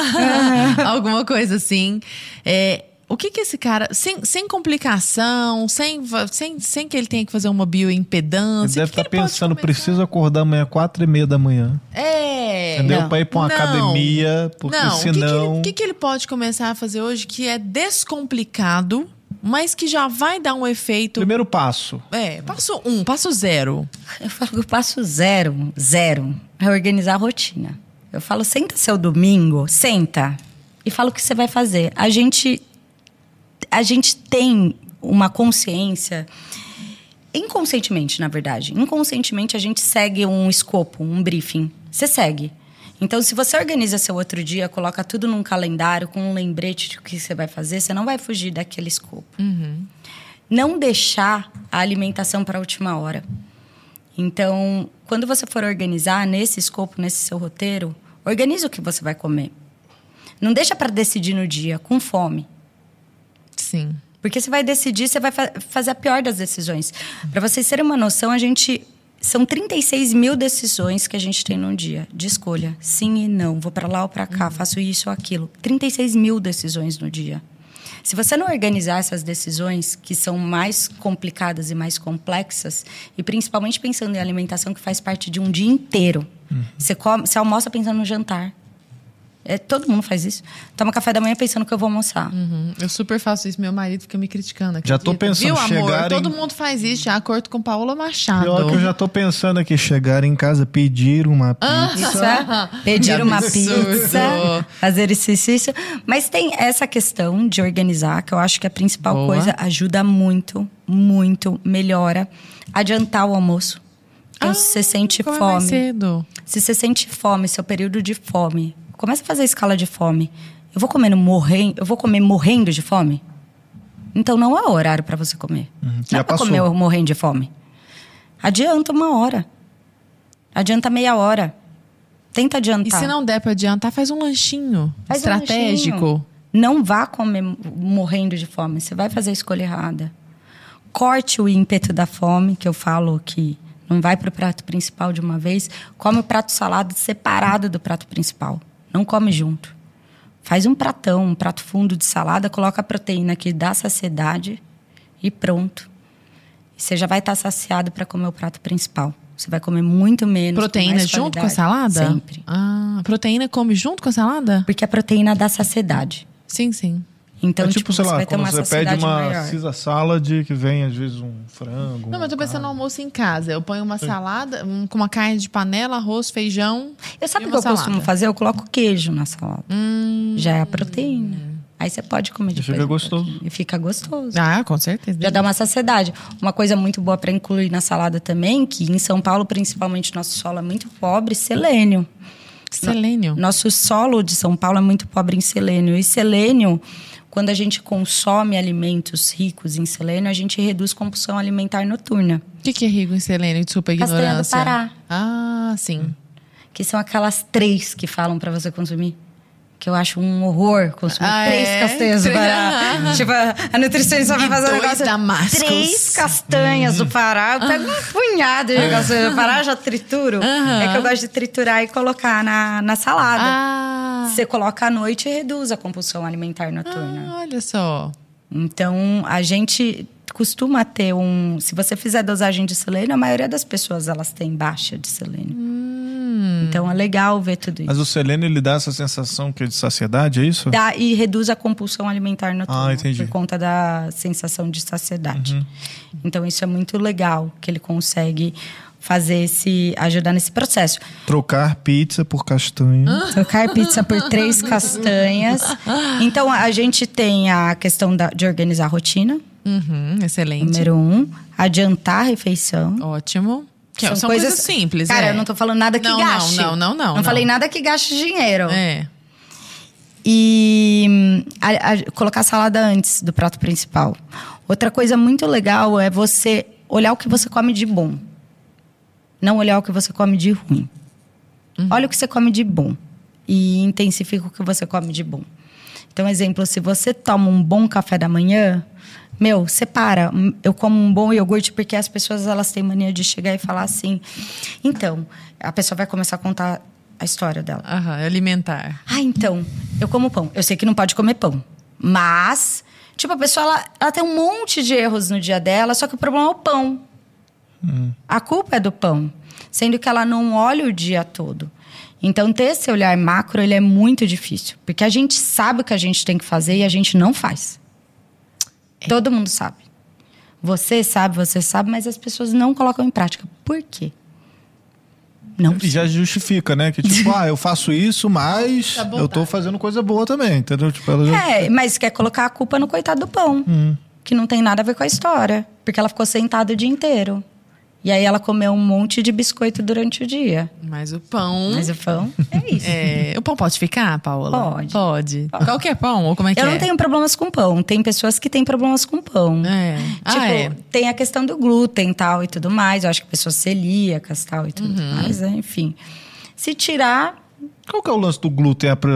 Alguma coisa assim. É, o que que esse cara, sem, sem complicação, sem, sem, sem que ele tenha que fazer uma bioimpedância... Ele deve estar tá pensando, preciso acordar amanhã quatro e meia da manhã. É. Entendeu? Não. Pra ir pra uma não. academia, porque não. senão... O que que, ele, que que ele pode começar a fazer hoje que é descomplicado mas que já vai dar um efeito. Primeiro passo. É, passo um, passo zero. Eu falo que o passo zero, zero, é organizar a rotina. Eu falo, senta seu domingo, senta e fala o que você vai fazer. A gente, a gente tem uma consciência inconscientemente, na verdade. Inconscientemente a gente segue um escopo, um briefing. Você segue. Então, se você organiza seu outro dia, coloca tudo num calendário com um lembrete de o que você vai fazer, você não vai fugir daquele escopo. Uhum. Não deixar a alimentação para a última hora. Então, quando você for organizar nesse escopo, nesse seu roteiro, organize o que você vai comer. Não deixa para decidir no dia, com fome. Sim. Porque você vai decidir, você vai fa fazer a pior das decisões. Para vocês terem uma noção, a gente são 36 mil decisões que a gente tem num dia de escolha. Sim e não. Vou para lá ou para cá, uhum. faço isso ou aquilo. 36 mil decisões no dia. Se você não organizar essas decisões, que são mais complicadas e mais complexas, e principalmente pensando em alimentação que faz parte de um dia inteiro, uhum. você, come, você almoça pensando no jantar. É, todo mundo faz isso. Toma café da manhã pensando que eu vou almoçar. Uhum. Eu super faço isso. Meu marido fica me criticando aqui. Já tô pensando Viu, chegar amor? Em... Todo mundo faz isso, de acordo com Paola Machado. Pior que eu já tô pensando aqui, chegar em casa, pedir uma pizza. Ah, pedir uma pizza, fazer exercício. Mas tem essa questão de organizar, que eu acho que a principal Boa. coisa ajuda muito, muito, melhora. Adiantar o almoço. Então, ah, se você sente fome. cedo. Se você sente fome, seu período de fome, Começa a fazer a escala de fome. Eu vou comendo morrendo, eu vou comer morrendo de fome? Então não é horário para você comer. Uhum, não é pra comer morrendo de fome. Adianta uma hora. Adianta meia hora. Tenta adiantar. E se não der para adiantar, faz um lanchinho faz estratégico. Um lanchinho. Não vá comer morrendo de fome. Você vai fazer a escolha errada. Corte o ímpeto da fome, que eu falo que não vai para o prato principal de uma vez. Come o prato salado separado do prato principal. Não come junto. Faz um pratão, um prato fundo de salada, coloca a proteína que dá saciedade e pronto. Você já vai estar saciado para comer o prato principal. Você vai comer muito menos. Proteína com junto com a salada? Sempre. Ah, proteína come junto com a salada? Porque a proteína dá saciedade. Sim, sim. Então, é tipo, tipo sei lá, quando você pede uma maior. salad que vem às vezes um frango. Não, mas eu tô pensando no almoço em casa. Eu ponho uma Sim. salada um, com uma carne de panela, arroz, feijão. Eu sabe o que eu salada. costumo fazer? Eu coloco queijo na salada. Hum. Já é a proteína. Aí você pode comer depois. E fica gostoso. E fica gostoso. Ah, com certeza. Já dá uma saciedade. Uma coisa muito boa para incluir na salada também, que em São Paulo, principalmente, nosso solo é muito pobre, selênio. Selênio? Nosso solo de São Paulo é muito pobre em selênio. E selênio quando a gente consome alimentos ricos em selênio, a gente reduz compulsão alimentar noturna. O que, que é rico em selênio? Desculpa a Castanha do ignorância. Pará. Ah, sim. Que são aquelas três que falam para você consumir. Que eu acho um horror consumir Ah, três é? castanhas do Pará. tipo, a nutricionista vai fazer um negócio. damascos. Três castanhas do Pará. Eu pego um punhado de castanhas do Pará, já trituro. É que eu gosto de triturar e colocar na, na salada. Ah, Você coloca à noite e reduz a compulsão alimentar noturna. ah, olha só. Então, a gente costuma ter um... Se você fizer dosagem de selênio, a maioria das pessoas elas têm baixa de selênio. Hum. Então, é legal ver tudo isso. Mas o selênio, ele dá essa sensação que é de saciedade, é isso? Dá, e reduz a compulsão alimentar noturna. Ah, entendi. Por conta da sensação de saciedade. Uhum. Então, isso é muito legal, que ele consegue fazer esse... Ajudar nesse processo. Trocar pizza por castanha. Trocar pizza por três castanhas. Então, a gente tem a questão da- de organizar a rotina, Uhum, excelente. número um. Adiantar a refeição. Ótimo. Que são, coisas, simples, Cara, é. eu não tô falando nada que Não, gaste. não, não, não, não, Não não. falei nada que gaste dinheiro. É. E a- a- colocar a salada antes do prato principal. Outra coisa muito legal é você olhar o que você come de bom. Não olhar o que você come de ruim. Olha o que você come de bom. E intensifica o que você come de bom. Então, exemplo, se você toma um bom café da manhã, meu, separa. Hum, Eu como um bom iogurte porque as pessoas elas têm mania de chegar e falar assim. Então, a pessoa vai começar a contar a história dela. Aham, alimentar. Ah, então, eu como pão. Eu sei que não pode comer pão. Mas, tipo, a pessoa, ela, ela tem um monte de erros no dia dela, só que o problema é o pão. A culpa é do pão. Sendo que ela não olha o dia todo. Então, ter esse olhar macro, ele é muito difícil. Porque a gente sabe o que a gente tem que fazer e a gente não faz. Todo mundo sabe. Você sabe, você sabe, mas as pessoas não colocam em prática. Por quê? Não E já justifica, né? Que tipo, ah, eu faço isso, mas Sabotagem. eu tô fazendo coisa boa também, entendeu? Tipo, ela já... É, mas quer colocar a culpa no coitado do pão. Que não tem nada a ver com a história. Porque ela ficou sentada o dia inteiro. E aí ela comeu um monte de biscoito durante o dia. Mas o pão. Mas o pão é isso. É, o pão pode ficar, Paola? Pode. Pode. Qualquer pão? Ou como é que Eu é? não tenho problemas com pão. Tem pessoas que têm problemas com pão. É. Ah, Tipo, é. tem a questão do glúten tal e tudo mais. Eu acho que pessoas celíacas tal e tudo Uhum. mais, né? Enfim. Se tirar, Qual que é o lance do glúten? Apro-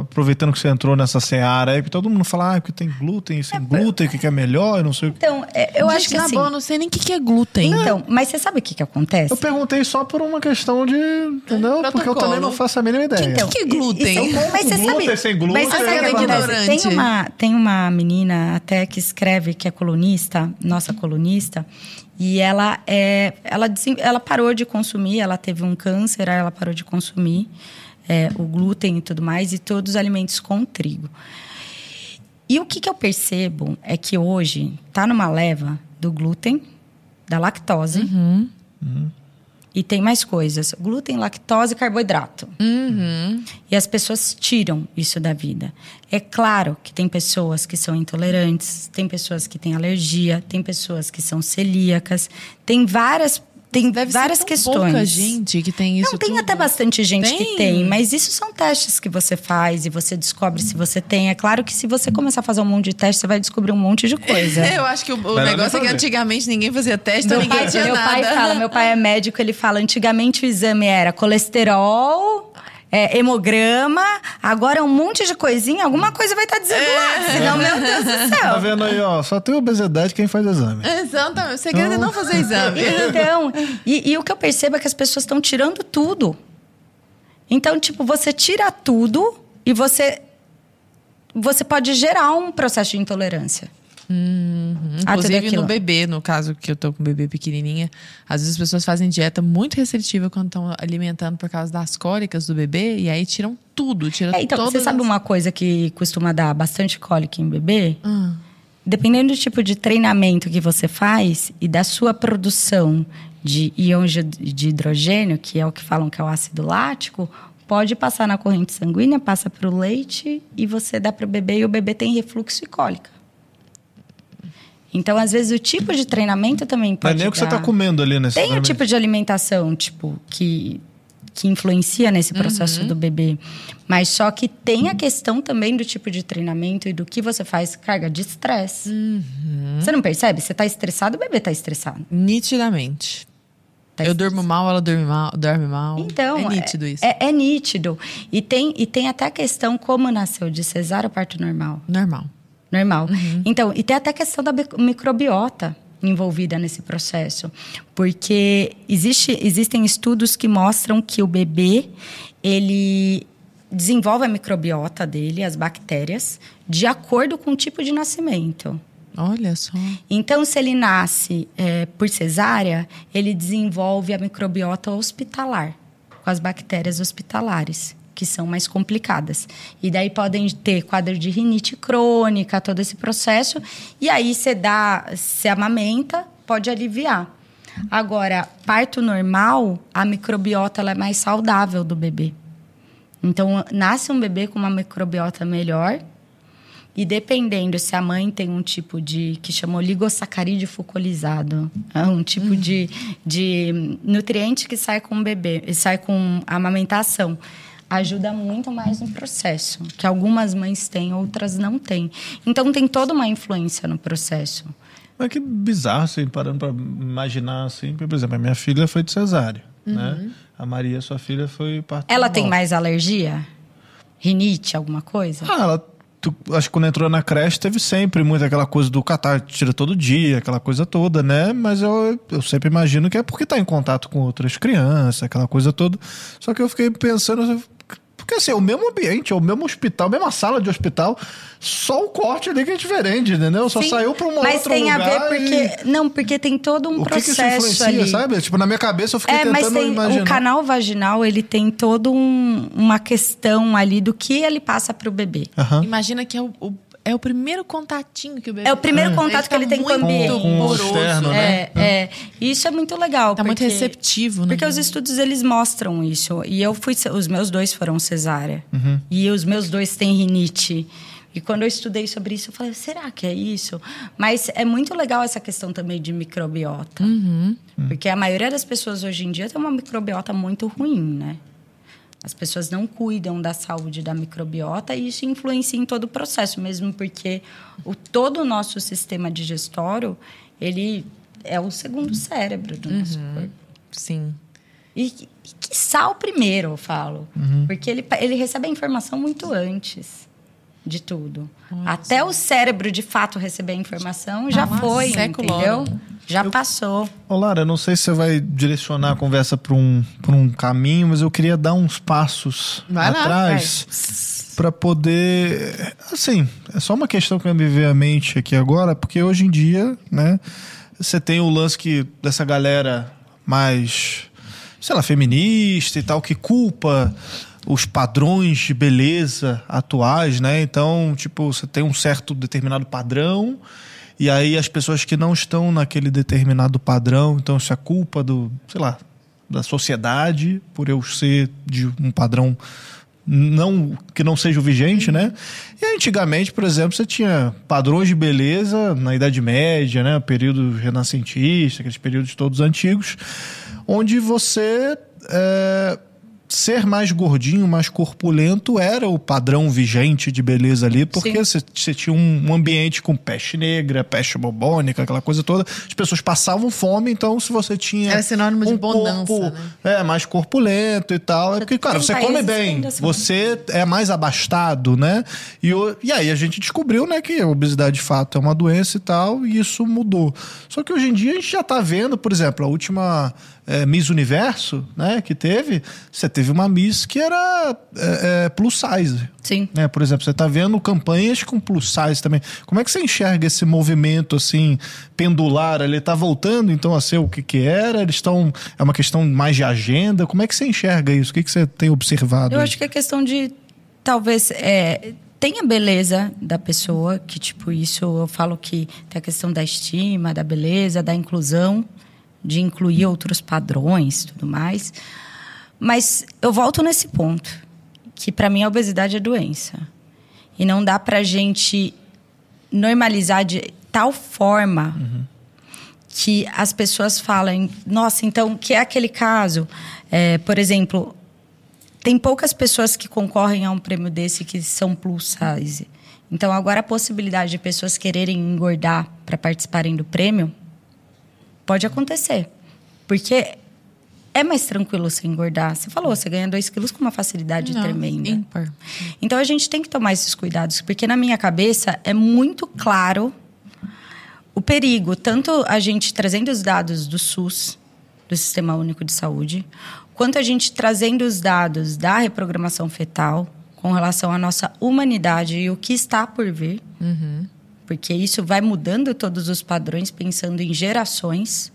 Aproveitando que você entrou nessa seara aí, que todo mundo fala, ah, que tem glúten e sem glúten, o que que é melhor, eu não sei o que. então, é, eu Gente, acho que na assim. boa, eu não sei nem o que, que é glúten. Então, mas você sabe o que, que acontece? Eu perguntei só por uma questão de. Entendeu? Porque eu Protocolo. também não faço a mínima ideia. Então, O que é glúten? e- mas você Glúten, sabe, sem glúten. Mas você sabe o que é acontece? Tem uma, tem uma menina até que escreve, que é colunista, nossa colunista, e ela é, ela, ela parou de consumir, ela teve um câncer, aí ela parou de consumir é, o glúten e tudo mais, e todos os alimentos com trigo. E o que, que eu percebo é que hoje tá numa leva do glúten, da lactose, e tem mais coisas: glúten, lactose e carboidrato. Uhum. E as pessoas tiram isso da vida. É claro que tem pessoas que são intolerantes, tem pessoas que têm alergia, tem pessoas que são celíacas, tem várias, tem Deve várias ser tão questões. pouca gente que tem isso Não, tem tudo. até bastante gente Tem? que tem, mas isso são testes que você faz e você descobre se você tem. É claro que se você começar a fazer um monte de teste, você vai descobrir um monte de coisa. Eu acho que o, o negócio é que antigamente ninguém fazia teste, então Meu ninguém pai, tinha meu nada. pai fala, meu pai é médico, ele fala, antigamente o exame era colesterol, é, hemograma, agora é um monte de coisinha, alguma coisa vai estar dizendo lá, senão, meu Deus do Tá céu. vendo aí, ó? Só tem obesidade quem faz exame. Exatamente. O segredo é não fazer exame. Então, e, e o que eu percebo é que as pessoas estão tirando tudo. Então, tipo, você tira tudo e você você pode gerar um processo de intolerância. Tudo Inclusive no bebê, no caso que eu tô com um bebê pequenininha, às vezes as pessoas fazem dieta muito restritiva quando estão alimentando por causa das cólicas do bebê e aí tiram tudo, tiram É, então, você sabe as- uma coisa que costuma dar bastante cólica em bebê? Ah. Dependendo do tipo de treinamento que você faz e da sua produção de íons de- de hidrogênio, que é o que falam que é o ácido lático, pode passar na corrente sanguínea, passa para o leite e você dá para o bebê e o bebê tem refluxo e cólica. Então, às vezes, o tipo de treinamento também Não é pode nem o que você dar- tá comendo ali nesse Tem o exame. tipo de alimentação, tipo, que que influencia nesse processo uhum. do bebê. Mas só que tem a questão também do tipo de treinamento e do que você faz carga de estresse. Uhum. Você não percebe? Você está estressado, o bebê está estressado. Nitidamente. Tá eu durmo mal, ela dorme mal, dorme mal. Então, é nítido isso. É, é, nítido. E tem, e tem até a questão como nasceu de cesárea ou parto normal. Normal. Normal. Uhum. Então, e tem até a questão da microbiota envolvida nesse processo. Porque existe, existem estudos que mostram que o bebê, ele desenvolve a microbiota dele, as bactérias, de acordo com o tipo de nascimento. Olha só. Então, se ele nasce é, por cesárea, ele desenvolve a microbiota hospitalar, com as bactérias hospitalares, que são mais complicadas. E daí podem ter quadro de rinite crônica, todo esse processo. E aí, você dá, se amamenta, pode aliviar. Agora, parto normal, a microbiota é mais saudável do bebê. Então, nasce um bebê com uma microbiota melhor, e dependendo se a mãe tem um tipo de que chamou ligosacarídeo focolizado, é um tipo uhum. de, de nutriente que sai com o bebê, sai com a amamentação, ajuda muito mais no processo, que algumas mães têm, outras não têm. Então tem toda uma influência no processo. Mas que bizarro, assim, parando para imaginar assim, por exemplo, a minha filha foi de cesárea, né? uhum. né? A Maria, sua filha, foi parto Ela tem mais alergia? Rinite, alguma coisa? Ah, ela acho que quando entrou na creche teve sempre muito aquela coisa do catar, tira todo dia, aquela coisa toda, né? Mas eu, eu sempre imagino que é porque tá em contato com outras crianças, aquela coisa toda. Só que eu fiquei pensando, porque assim, é o mesmo ambiente, é o mesmo hospital, a mesma sala de hospital, só o corte ali que é diferente, entendeu? Só Sim, saiu para um outro lugar. Mas tem a ver porque. E... Não, porque tem todo um o processo. Que que isso influencia, ali. sabe? Tipo, na minha cabeça eu fiquei é, tentando mas tem, imaginar. O canal vaginal, ele tem todo um, uma questão ali do que ele passa para o bebê. Uhum. Imagina que é o, o é o primeiro contatinho que o bebê É o primeiro é. contato ele que ele tem com o ambiente. Com, com externo, né? É, é. Isso é muito legal. Tá porque, muito receptivo, né? Porque os estudos, eles mostram isso. E eu fui... Os meus dois foram cesárea. Uhum. E os meus dois têm rinite. E quando eu estudei sobre isso, eu falei, será que é isso? Mas é muito legal essa questão também de microbiota. Uhum. Porque a maioria das pessoas hoje em dia tem uma microbiota muito ruim, né? As pessoas não cuidam da saúde da microbiota e isso influencia em todo o processo, mesmo porque o, todo o nosso sistema digestório, ele é o segundo cérebro do nosso uhum. corpo. Sim. E, e que sal primeiro, eu falo. Uhum. Porque ele, ele recebe a informação muito antes de tudo. Nossa. Até o cérebro, de fato, receber a informação já Nossa, foi, entendeu? Já eu, passou. Ô Lara, eu não sei se você vai direcionar a conversa para um, um caminho, mas eu queria dar uns passos vai atrás para poder. Assim, é só uma questão que me veio à mente aqui agora, porque hoje em dia, né, você tem o lance que dessa galera mais, sei lá, feminista e tal, que culpa os padrões de beleza atuais, né? Então, tipo, você tem um certo determinado padrão e aí as pessoas que não estão naquele determinado padrão, então isso é culpa do, sei lá, da sociedade por eu ser de um padrão não que não seja o vigente, né? E antigamente, por exemplo, você tinha padrões de beleza na Idade Média, né? Período renascentista, aqueles períodos todos antigos, onde você é, ser mais gordinho, mais corpulento era o padrão vigente de beleza ali, porque você tinha um ambiente com peste negra, peste bubônica, aquela coisa toda. As pessoas passavam fome, então se você tinha. Era sinônimo um de bonança. Corpo, né? É, mais corpulento e tal. É porque, cara, você come bem, você é mais abastado, né? E, e aí a gente descobriu, né, que a obesidade de fato é uma doença e tal, e isso mudou. Só que hoje em dia a gente já tá vendo, por exemplo, a última é, Miss Universo, né, que teve, você teve uma Miss que era é, é, plus size. Sim. Né? Por exemplo, você está vendo campanhas com plus size também. Como é que você enxerga esse movimento assim pendular? Ele está voltando então a ser o que, que era? Eles estão é uma questão mais de agenda? Como é que você enxerga isso? O que, que você tem observado? Eu aí? acho que é questão de talvez é, tem a beleza da pessoa, que tipo, isso eu falo que tem a questão da estima, da beleza, da inclusão, de incluir outros padrões tudo mais. Mas eu volto nesse ponto, que para mim a obesidade é doença. E não dá pra gente normalizar de tal forma uhum. que as pessoas falem, nossa, então, que é aquele caso, é, por exemplo, tem poucas pessoas que concorrem a um prêmio desse que são plus size. Então, agora a possibilidade de pessoas quererem engordar para participarem do prêmio pode acontecer. Porque é mais tranquilo você engordar. Você falou, você ganha 2 quilos com uma facilidade Não, tremenda. ímpar. Então a gente tem que tomar esses cuidados, porque na minha cabeça é muito claro o perigo, tanto a gente trazendo os dados do SUS, do Sistema Único de Saúde, quanto a gente trazendo os dados da reprogramação fetal com relação à nossa humanidade e o que está por vir. Porque isso vai mudando todos os padrões, pensando em gerações.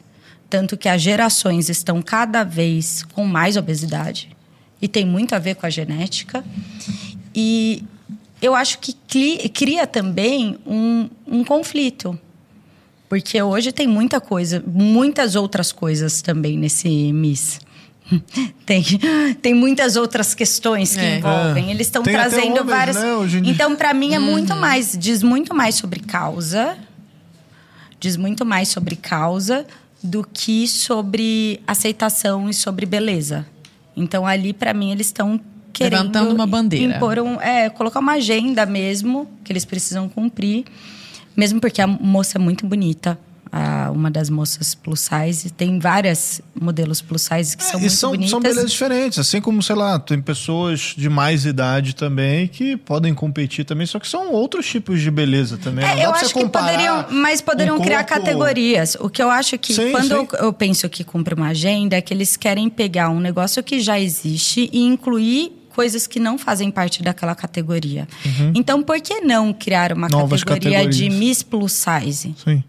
Tanto que as gerações estão cada vez com mais obesidade. E tem muito a ver com a genética. E eu acho que cria também um, um conflito. Porque hoje tem muita coisa, muitas outras coisas também nesse Miss. Tem, tem muitas outras questões que É. envolvem. É. Eles estão trazendo homens, várias. né. Então, para mim, é muito Uhum. mais. Diz muito mais sobre causa. Diz muito mais sobre causa do que sobre aceitação e sobre beleza. Então, ali, para mim, eles estão querendo. Levantando uma bandeira. Impor um, é, colocar uma agenda mesmo, que eles precisam cumprir. Mesmo porque a moça é muito bonita. A- uma das moças plus size. Tem várias modelos plus size que são e muito são, bonitas. são belezas diferentes, assim como, sei lá, tem pessoas de mais idade também que podem competir também, só que são outros tipos de beleza também. É, eu acho que poderiam, mas poderiam um criar corpo- categorias. O que eu acho que Sim, quando sim. Eu, eu penso que cumpre uma agenda é que eles querem pegar um negócio que já existe e incluir coisas que não fazem parte daquela categoria. Então, por que não criar uma Uhum. Novas categoria de categorias. Miss Plus Size? Sim.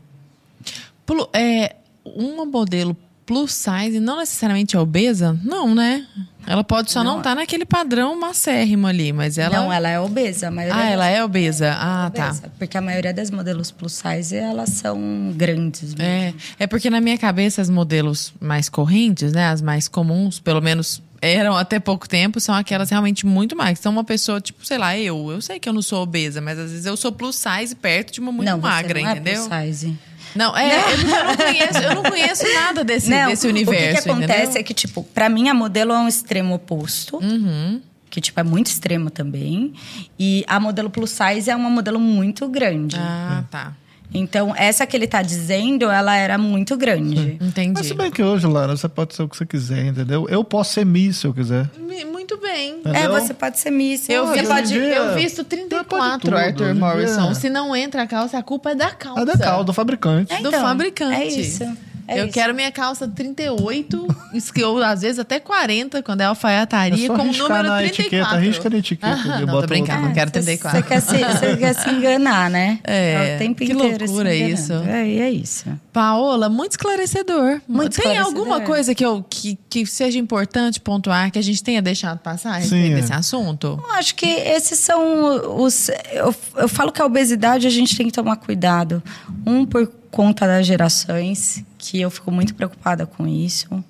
É, uma modelo plus size não necessariamente é obesa? Não, né? Ela pode só não estar naquele padrão macérrimo ali, mas ela. Não, ela é obesa. A maioria Ah, das- ela é obesa. Ah, tá. obesa, Porque a maioria das modelos plus size, elas são grandes. mesmo. É, é porque na minha cabeça as modelos mais correntes, né, as mais comuns, pelo menos eram até pouco tempo, são aquelas realmente muito mais. Então uma pessoa, tipo, sei lá, eu, eu sei que eu não sou obesa, mas às vezes eu sou plus size perto de uma muito não, magra, você não entendeu? É plus size. Não, é, é porque eu não conheço, eu não conheço nada desse, desse universo, O que, que acontece entendeu? é que, tipo, pra mim a modelo é um extremo oposto. Uhum. Que, tipo, é muito extremo também. E a modelo plus size é uma modelo muito grande. Ah, tá. Então, essa que ele tá dizendo, ela era muito grande. Entendi. Mas se bem que hoje, Lara, você pode ser o que você quiser, entendeu? Eu posso ser Miss se eu quiser. Muito bem. É, entendeu? você pode ser Miss. Eu, você vi, pode... dia- eu visto Pode 34, tudo, Arthur Morrison. Se não entra a calça, a culpa é da calça. A da calda, do fabricante. É, do então, fabricante. É isso. É eu isso. quero minha calça 38, isso que eu, às vezes até 40, quando é alfaiataria, É com o número na 34. etiqueta, risca na etiqueta Ah, e não, tô brincando, não quero Você- 34. Você quer, se, você quer se enganar, né? É, o tempo que inteiro loucura isso. É, é isso. Paola, muito esclarecedor. Muito Tem esclarecedor. alguma coisa que, eu, que, que seja importante pontuar, que a gente tenha deixado passar a respeito é. desse assunto? Eu acho que esses são os. Eu, eu falo que a obesidade a gente tem que tomar cuidado. Um, por conta das gerações, que eu fico muito preocupada com isso.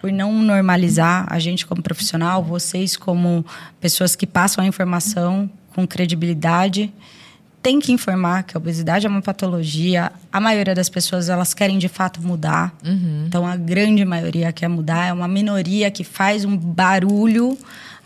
Por não normalizar a gente como profissional, vocês como pessoas que passam a informação com credibilidade. Tem que informar que a obesidade é uma patologia. A maioria das pessoas elas querem de fato mudar. Então a grande maioria quer mudar. É uma minoria que faz um barulho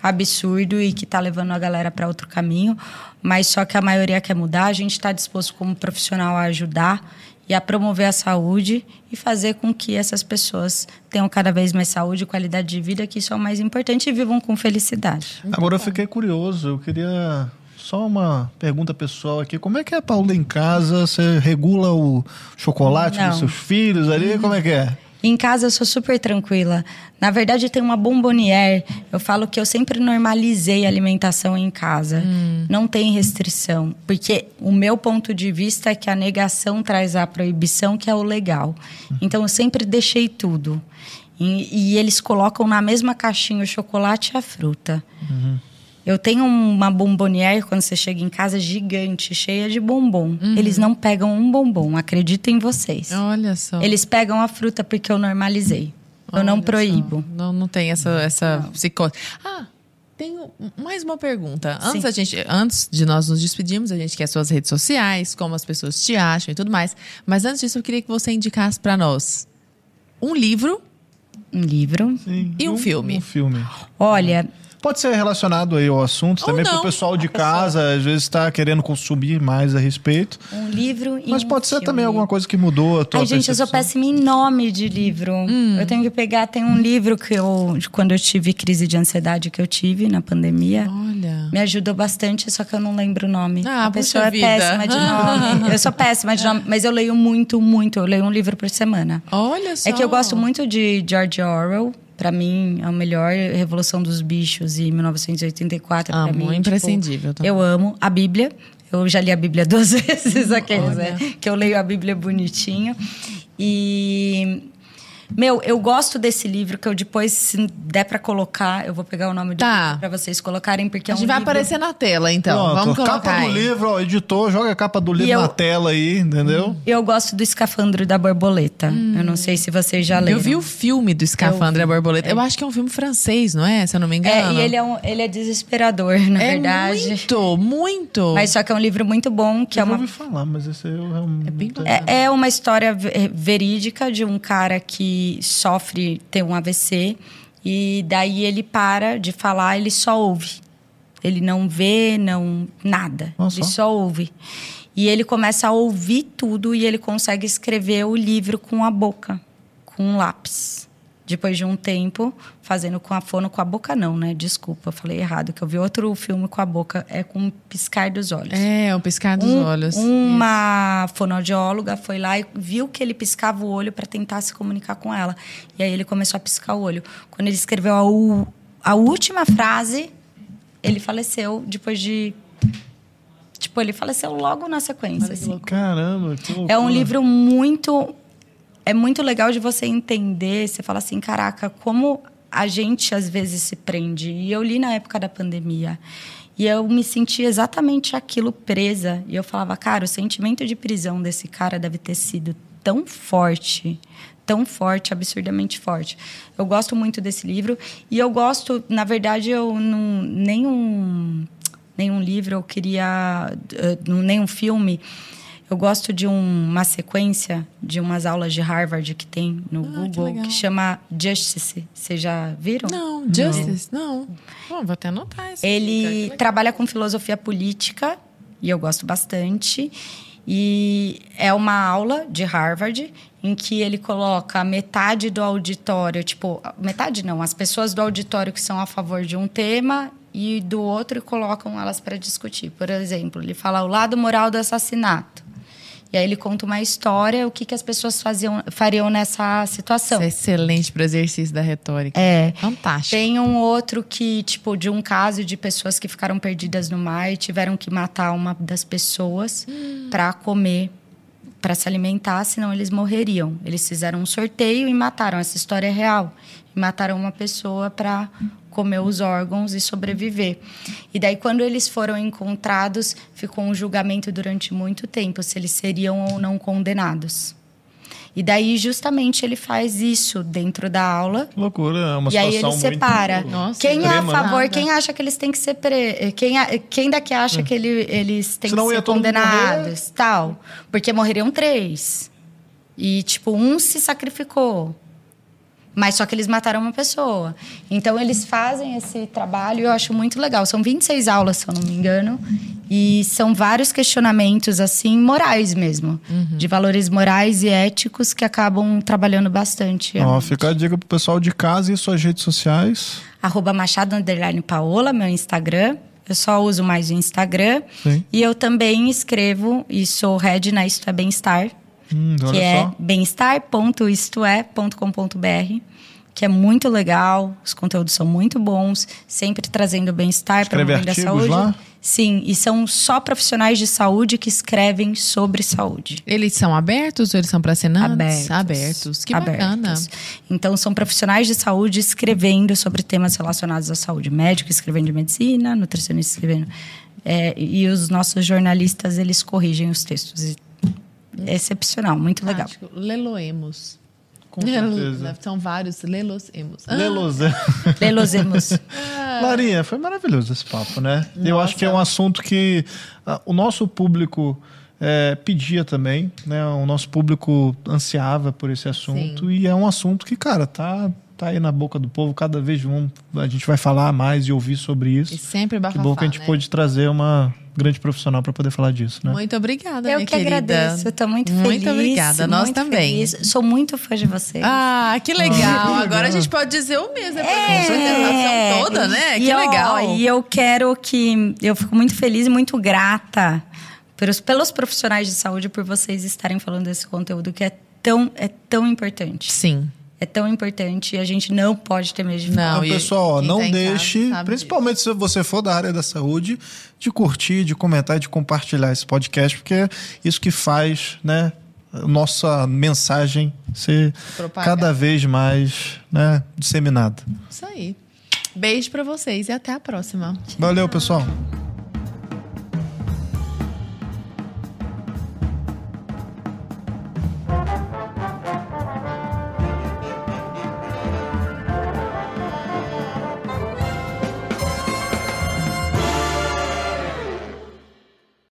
absurdo e que está levando a galera para outro caminho. Mas só que a maioria quer mudar. A gente está disposto como profissional a ajudar e a promover a saúde e fazer com que essas pessoas tenham cada vez mais saúde e qualidade de vida, que isso é o mais importante, e vivam com felicidade. Agora eu fiquei curioso, eu queria só uma pergunta pessoal aqui. Como é que é, Paula, em casa? Você regula o chocolate Não. dos seus filhos ali? Como é que é? Em casa eu sou super tranquila. Na verdade, tem uma bombonière. Eu falo que eu sempre normalizei a alimentação em casa. Não tem restrição. Porque o meu ponto de vista é que a negação traz a proibição, que é o legal. Então eu sempre deixei tudo. E, e eles colocam na mesma caixinha o chocolate e a fruta. Eu tenho uma bombonière quando você chega em casa gigante, cheia de bombom. Eles não pegam um bombom, acredito em vocês. Olha só. Eles pegam a fruta porque eu normalizei. Eu não Olha proíbo. só. Não, não tem essa, essa psicose. Ah, tenho mais uma pergunta. Antes, Sim. a gente, antes de nós nos despedirmos, a gente quer suas redes sociais, como as pessoas te acham e tudo mais. Mas antes disso, eu queria que você indicasse para nós um livro. Um livro. Sim. E um filme? Um filme. Olha, Pode ser relacionado aí ao assunto, Ou também não, pro pessoal de a pessoa- casa, às vezes tá querendo consumir mais a respeito. Um livro e Mas um pode ser filme. também alguma coisa que mudou a tua Ai, gente, eu sou péssima em nome de livro. Hum. Eu tenho que pegar. Tem um livro que eu, quando eu tive crise de ansiedade que eu tive na pandemia. Olha. Me ajudou bastante, só que eu não lembro o nome. Ah, a pessoa é vida. péssima de nome. eu sou péssima de nome, mas eu leio muito, muito. Eu leio um livro por semana. Olha só. É que eu gosto muito de George Orwell. Pra mim, é o melhor Revolução dos Bichos e 1984. Amo, pra mim, tipo, imprescindível eu amo a Bíblia. Eu já li a Bíblia duas vezes, aqueles, né? Que eu leio a Bíblia bonitinho. E. Meu, eu gosto desse livro que eu depois, se der pra colocar, eu vou pegar o nome do Tá. livro pra vocês colocarem, porque A é um gente vai livro... aparecer na tela, então. Pronto, Vamos colocar capa do aí. livro, ó, editor, joga a capa do livro eu- na tela aí, entendeu? Eu gosto do Escafandro da Borboleta. Eu não sei se vocês já leram. Eu vi o filme do Escafandro e a Borboleta. Eu acho que é um filme francês, não é? Se eu não me engano. É, e ele é, um, ele é desesperador, na É verdade. muito, muito. Mas só que é um livro muito bom, que eu é uma ouvi falar, mas esse aí eu realmente... É bem. É, é uma história ve- verídica de um cara que sofre, tem um AVC, e daí ele para de falar, ele só ouve. Ele não vê, não nada. Nossa. Ele só ouve. E ele começa a ouvir tudo e ele consegue escrever o livro com a boca, com um lápis. Depois de um tempo, fazendo com a fono, com a boca não, né? Desculpa, eu falei errado, que eu vi outro filme com a boca, é com o piscar dos olhos. É, o piscar dos Um- olhos. Uma fonoaudióloga foi lá e viu que ele piscava o olho para tentar se comunicar com ela. E aí ele começou a piscar o olho. Quando ele escreveu a, u- a última frase, ele faleceu depois de. Tipo, ele faleceu logo na sequência. assim. Caramba, que loucura. É um livro muito. É muito legal de você entender. Você fala assim: caraca, como a gente às vezes se prende. E eu li na época da pandemia. E eu me senti exatamente aquilo presa. E eu falava, cara, o sentimento de prisão desse cara deve ter sido tão forte. Tão forte, absurdamente forte. Eu gosto muito desse livro. E eu gosto, na verdade, eu não. Nenhum, nenhum livro eu queria. eh, nenhum filme. Eu gosto de um- uma sequência de umas aulas de Harvard que tem no Ah, que Google legal. que, chama Justice. Vocês já viram? Não, Justice, não. Bom, vou até anotar isso. Ele trabalha com filosofia política e eu gosto bastante. E é uma aula de Harvard em que ele coloca metade do auditório, tipo, metade não, as pessoas do auditório que são a favor de um tema e do outro e colocam elas para discutir. Por exemplo, ele fala o lado moral do assassinato. E aí ele conta uma história, o que, que as pessoas faziam, fariam nessa situação. Isso é excelente para o exercício da retórica. É. Fantástico. Tem um outro que, tipo, de um caso de pessoas que ficaram perdidas no mar e tiveram que matar uma das pessoas para comer, para se alimentar, senão eles morreriam. Eles fizeram um sorteio e mataram. Essa história é real. E mataram uma pessoa para comer os órgãos e sobreviver. E daí, quando eles foram encontrados, ficou um julgamento durante muito tempo se eles seriam ou não condenados. E daí, justamente, ele faz isso dentro da aula. Que loucura, é uma E aí situação ele separa. muito Nossa, quem é a né? favor, Nada. quem acha que eles têm que ser pre... quem, a- quem daqui acha que ele- eles têm Senão que ser condenados, tal? Porque morreriam três. E tipo, um se sacrificou. Mas só que eles mataram uma pessoa. Então eles fazem esse trabalho e eu acho muito legal. São 26 aulas, se eu não me engano. E são vários questionamentos, assim, morais mesmo. Uhum. De valores morais e éticos que acabam trabalhando bastante. Ó, fica a dica pro pessoal de casa e suas redes sociais. arroba Machado Underline Paola, meu Instagram. Eu só uso mais o Instagram. Sim. E eu também escrevo e sou head na Isto é Bem-Estar, Hum, que é só. bem-estar.istoé.com.br, que é muito legal, os conteúdos são muito bons, sempre trazendo bem-estar, Escreve promovendo a artigos saúde. lá? Sim, e são só profissionais de saúde que escrevem sobre saúde. Eles são abertos ou eles são para assinantes? Abertos. Abertos. Que bacana. Abertos. Então, são profissionais de saúde escrevendo sobre temas relacionados à saúde. Médico escrevendo de medicina, nutricionista escrevendo. É, e os nossos jornalistas, eles corrigem os textos. E É excepcional, muito legal. Leloemos. Com certeza. São vários Leloemos. Ah, Lelozé. Lelosemos. Larinha, foi maravilhoso esse papo, né? Eu acho que é um assunto que ah, o nosso público eh, pedia também, né? O nosso público ansiava por esse assunto. E é um assunto que, cara, tá, tá aí na boca do povo, cada vez vamos, a gente vai falar mais e ouvir sobre isso. E sempre Que bafafá, bom que a gente né? pôde trazer uma grande profissional para poder falar disso, né? Muito obrigada, Eu minha que querida. agradeço, eu tô muito feliz. Muito obrigada, nós muito também. feliz. Sou muito fã de você. Ah, que legal. legal. Agora a gente pode dizer o mesmo, É. com certeza, toda, né? E, Que ó, legal. E eu quero que. Eu fico muito feliz e muito grata pelos, pelos profissionais de saúde por vocês estarem falando desse conteúdo que é tão, é tão importante. Sim. É tão importante e a gente não pode ter medo de falar. Não, Então, e pessoal, não tá deixe, principalmente se você for da área da saúde, de curtir, de comentar, de compartilhar esse podcast, porque é isso que faz, né, nossa mensagem ser Propagar. cada vez mais, né, disseminada. Isso aí. Beijo pra vocês e até a próxima. Valeu, pessoal.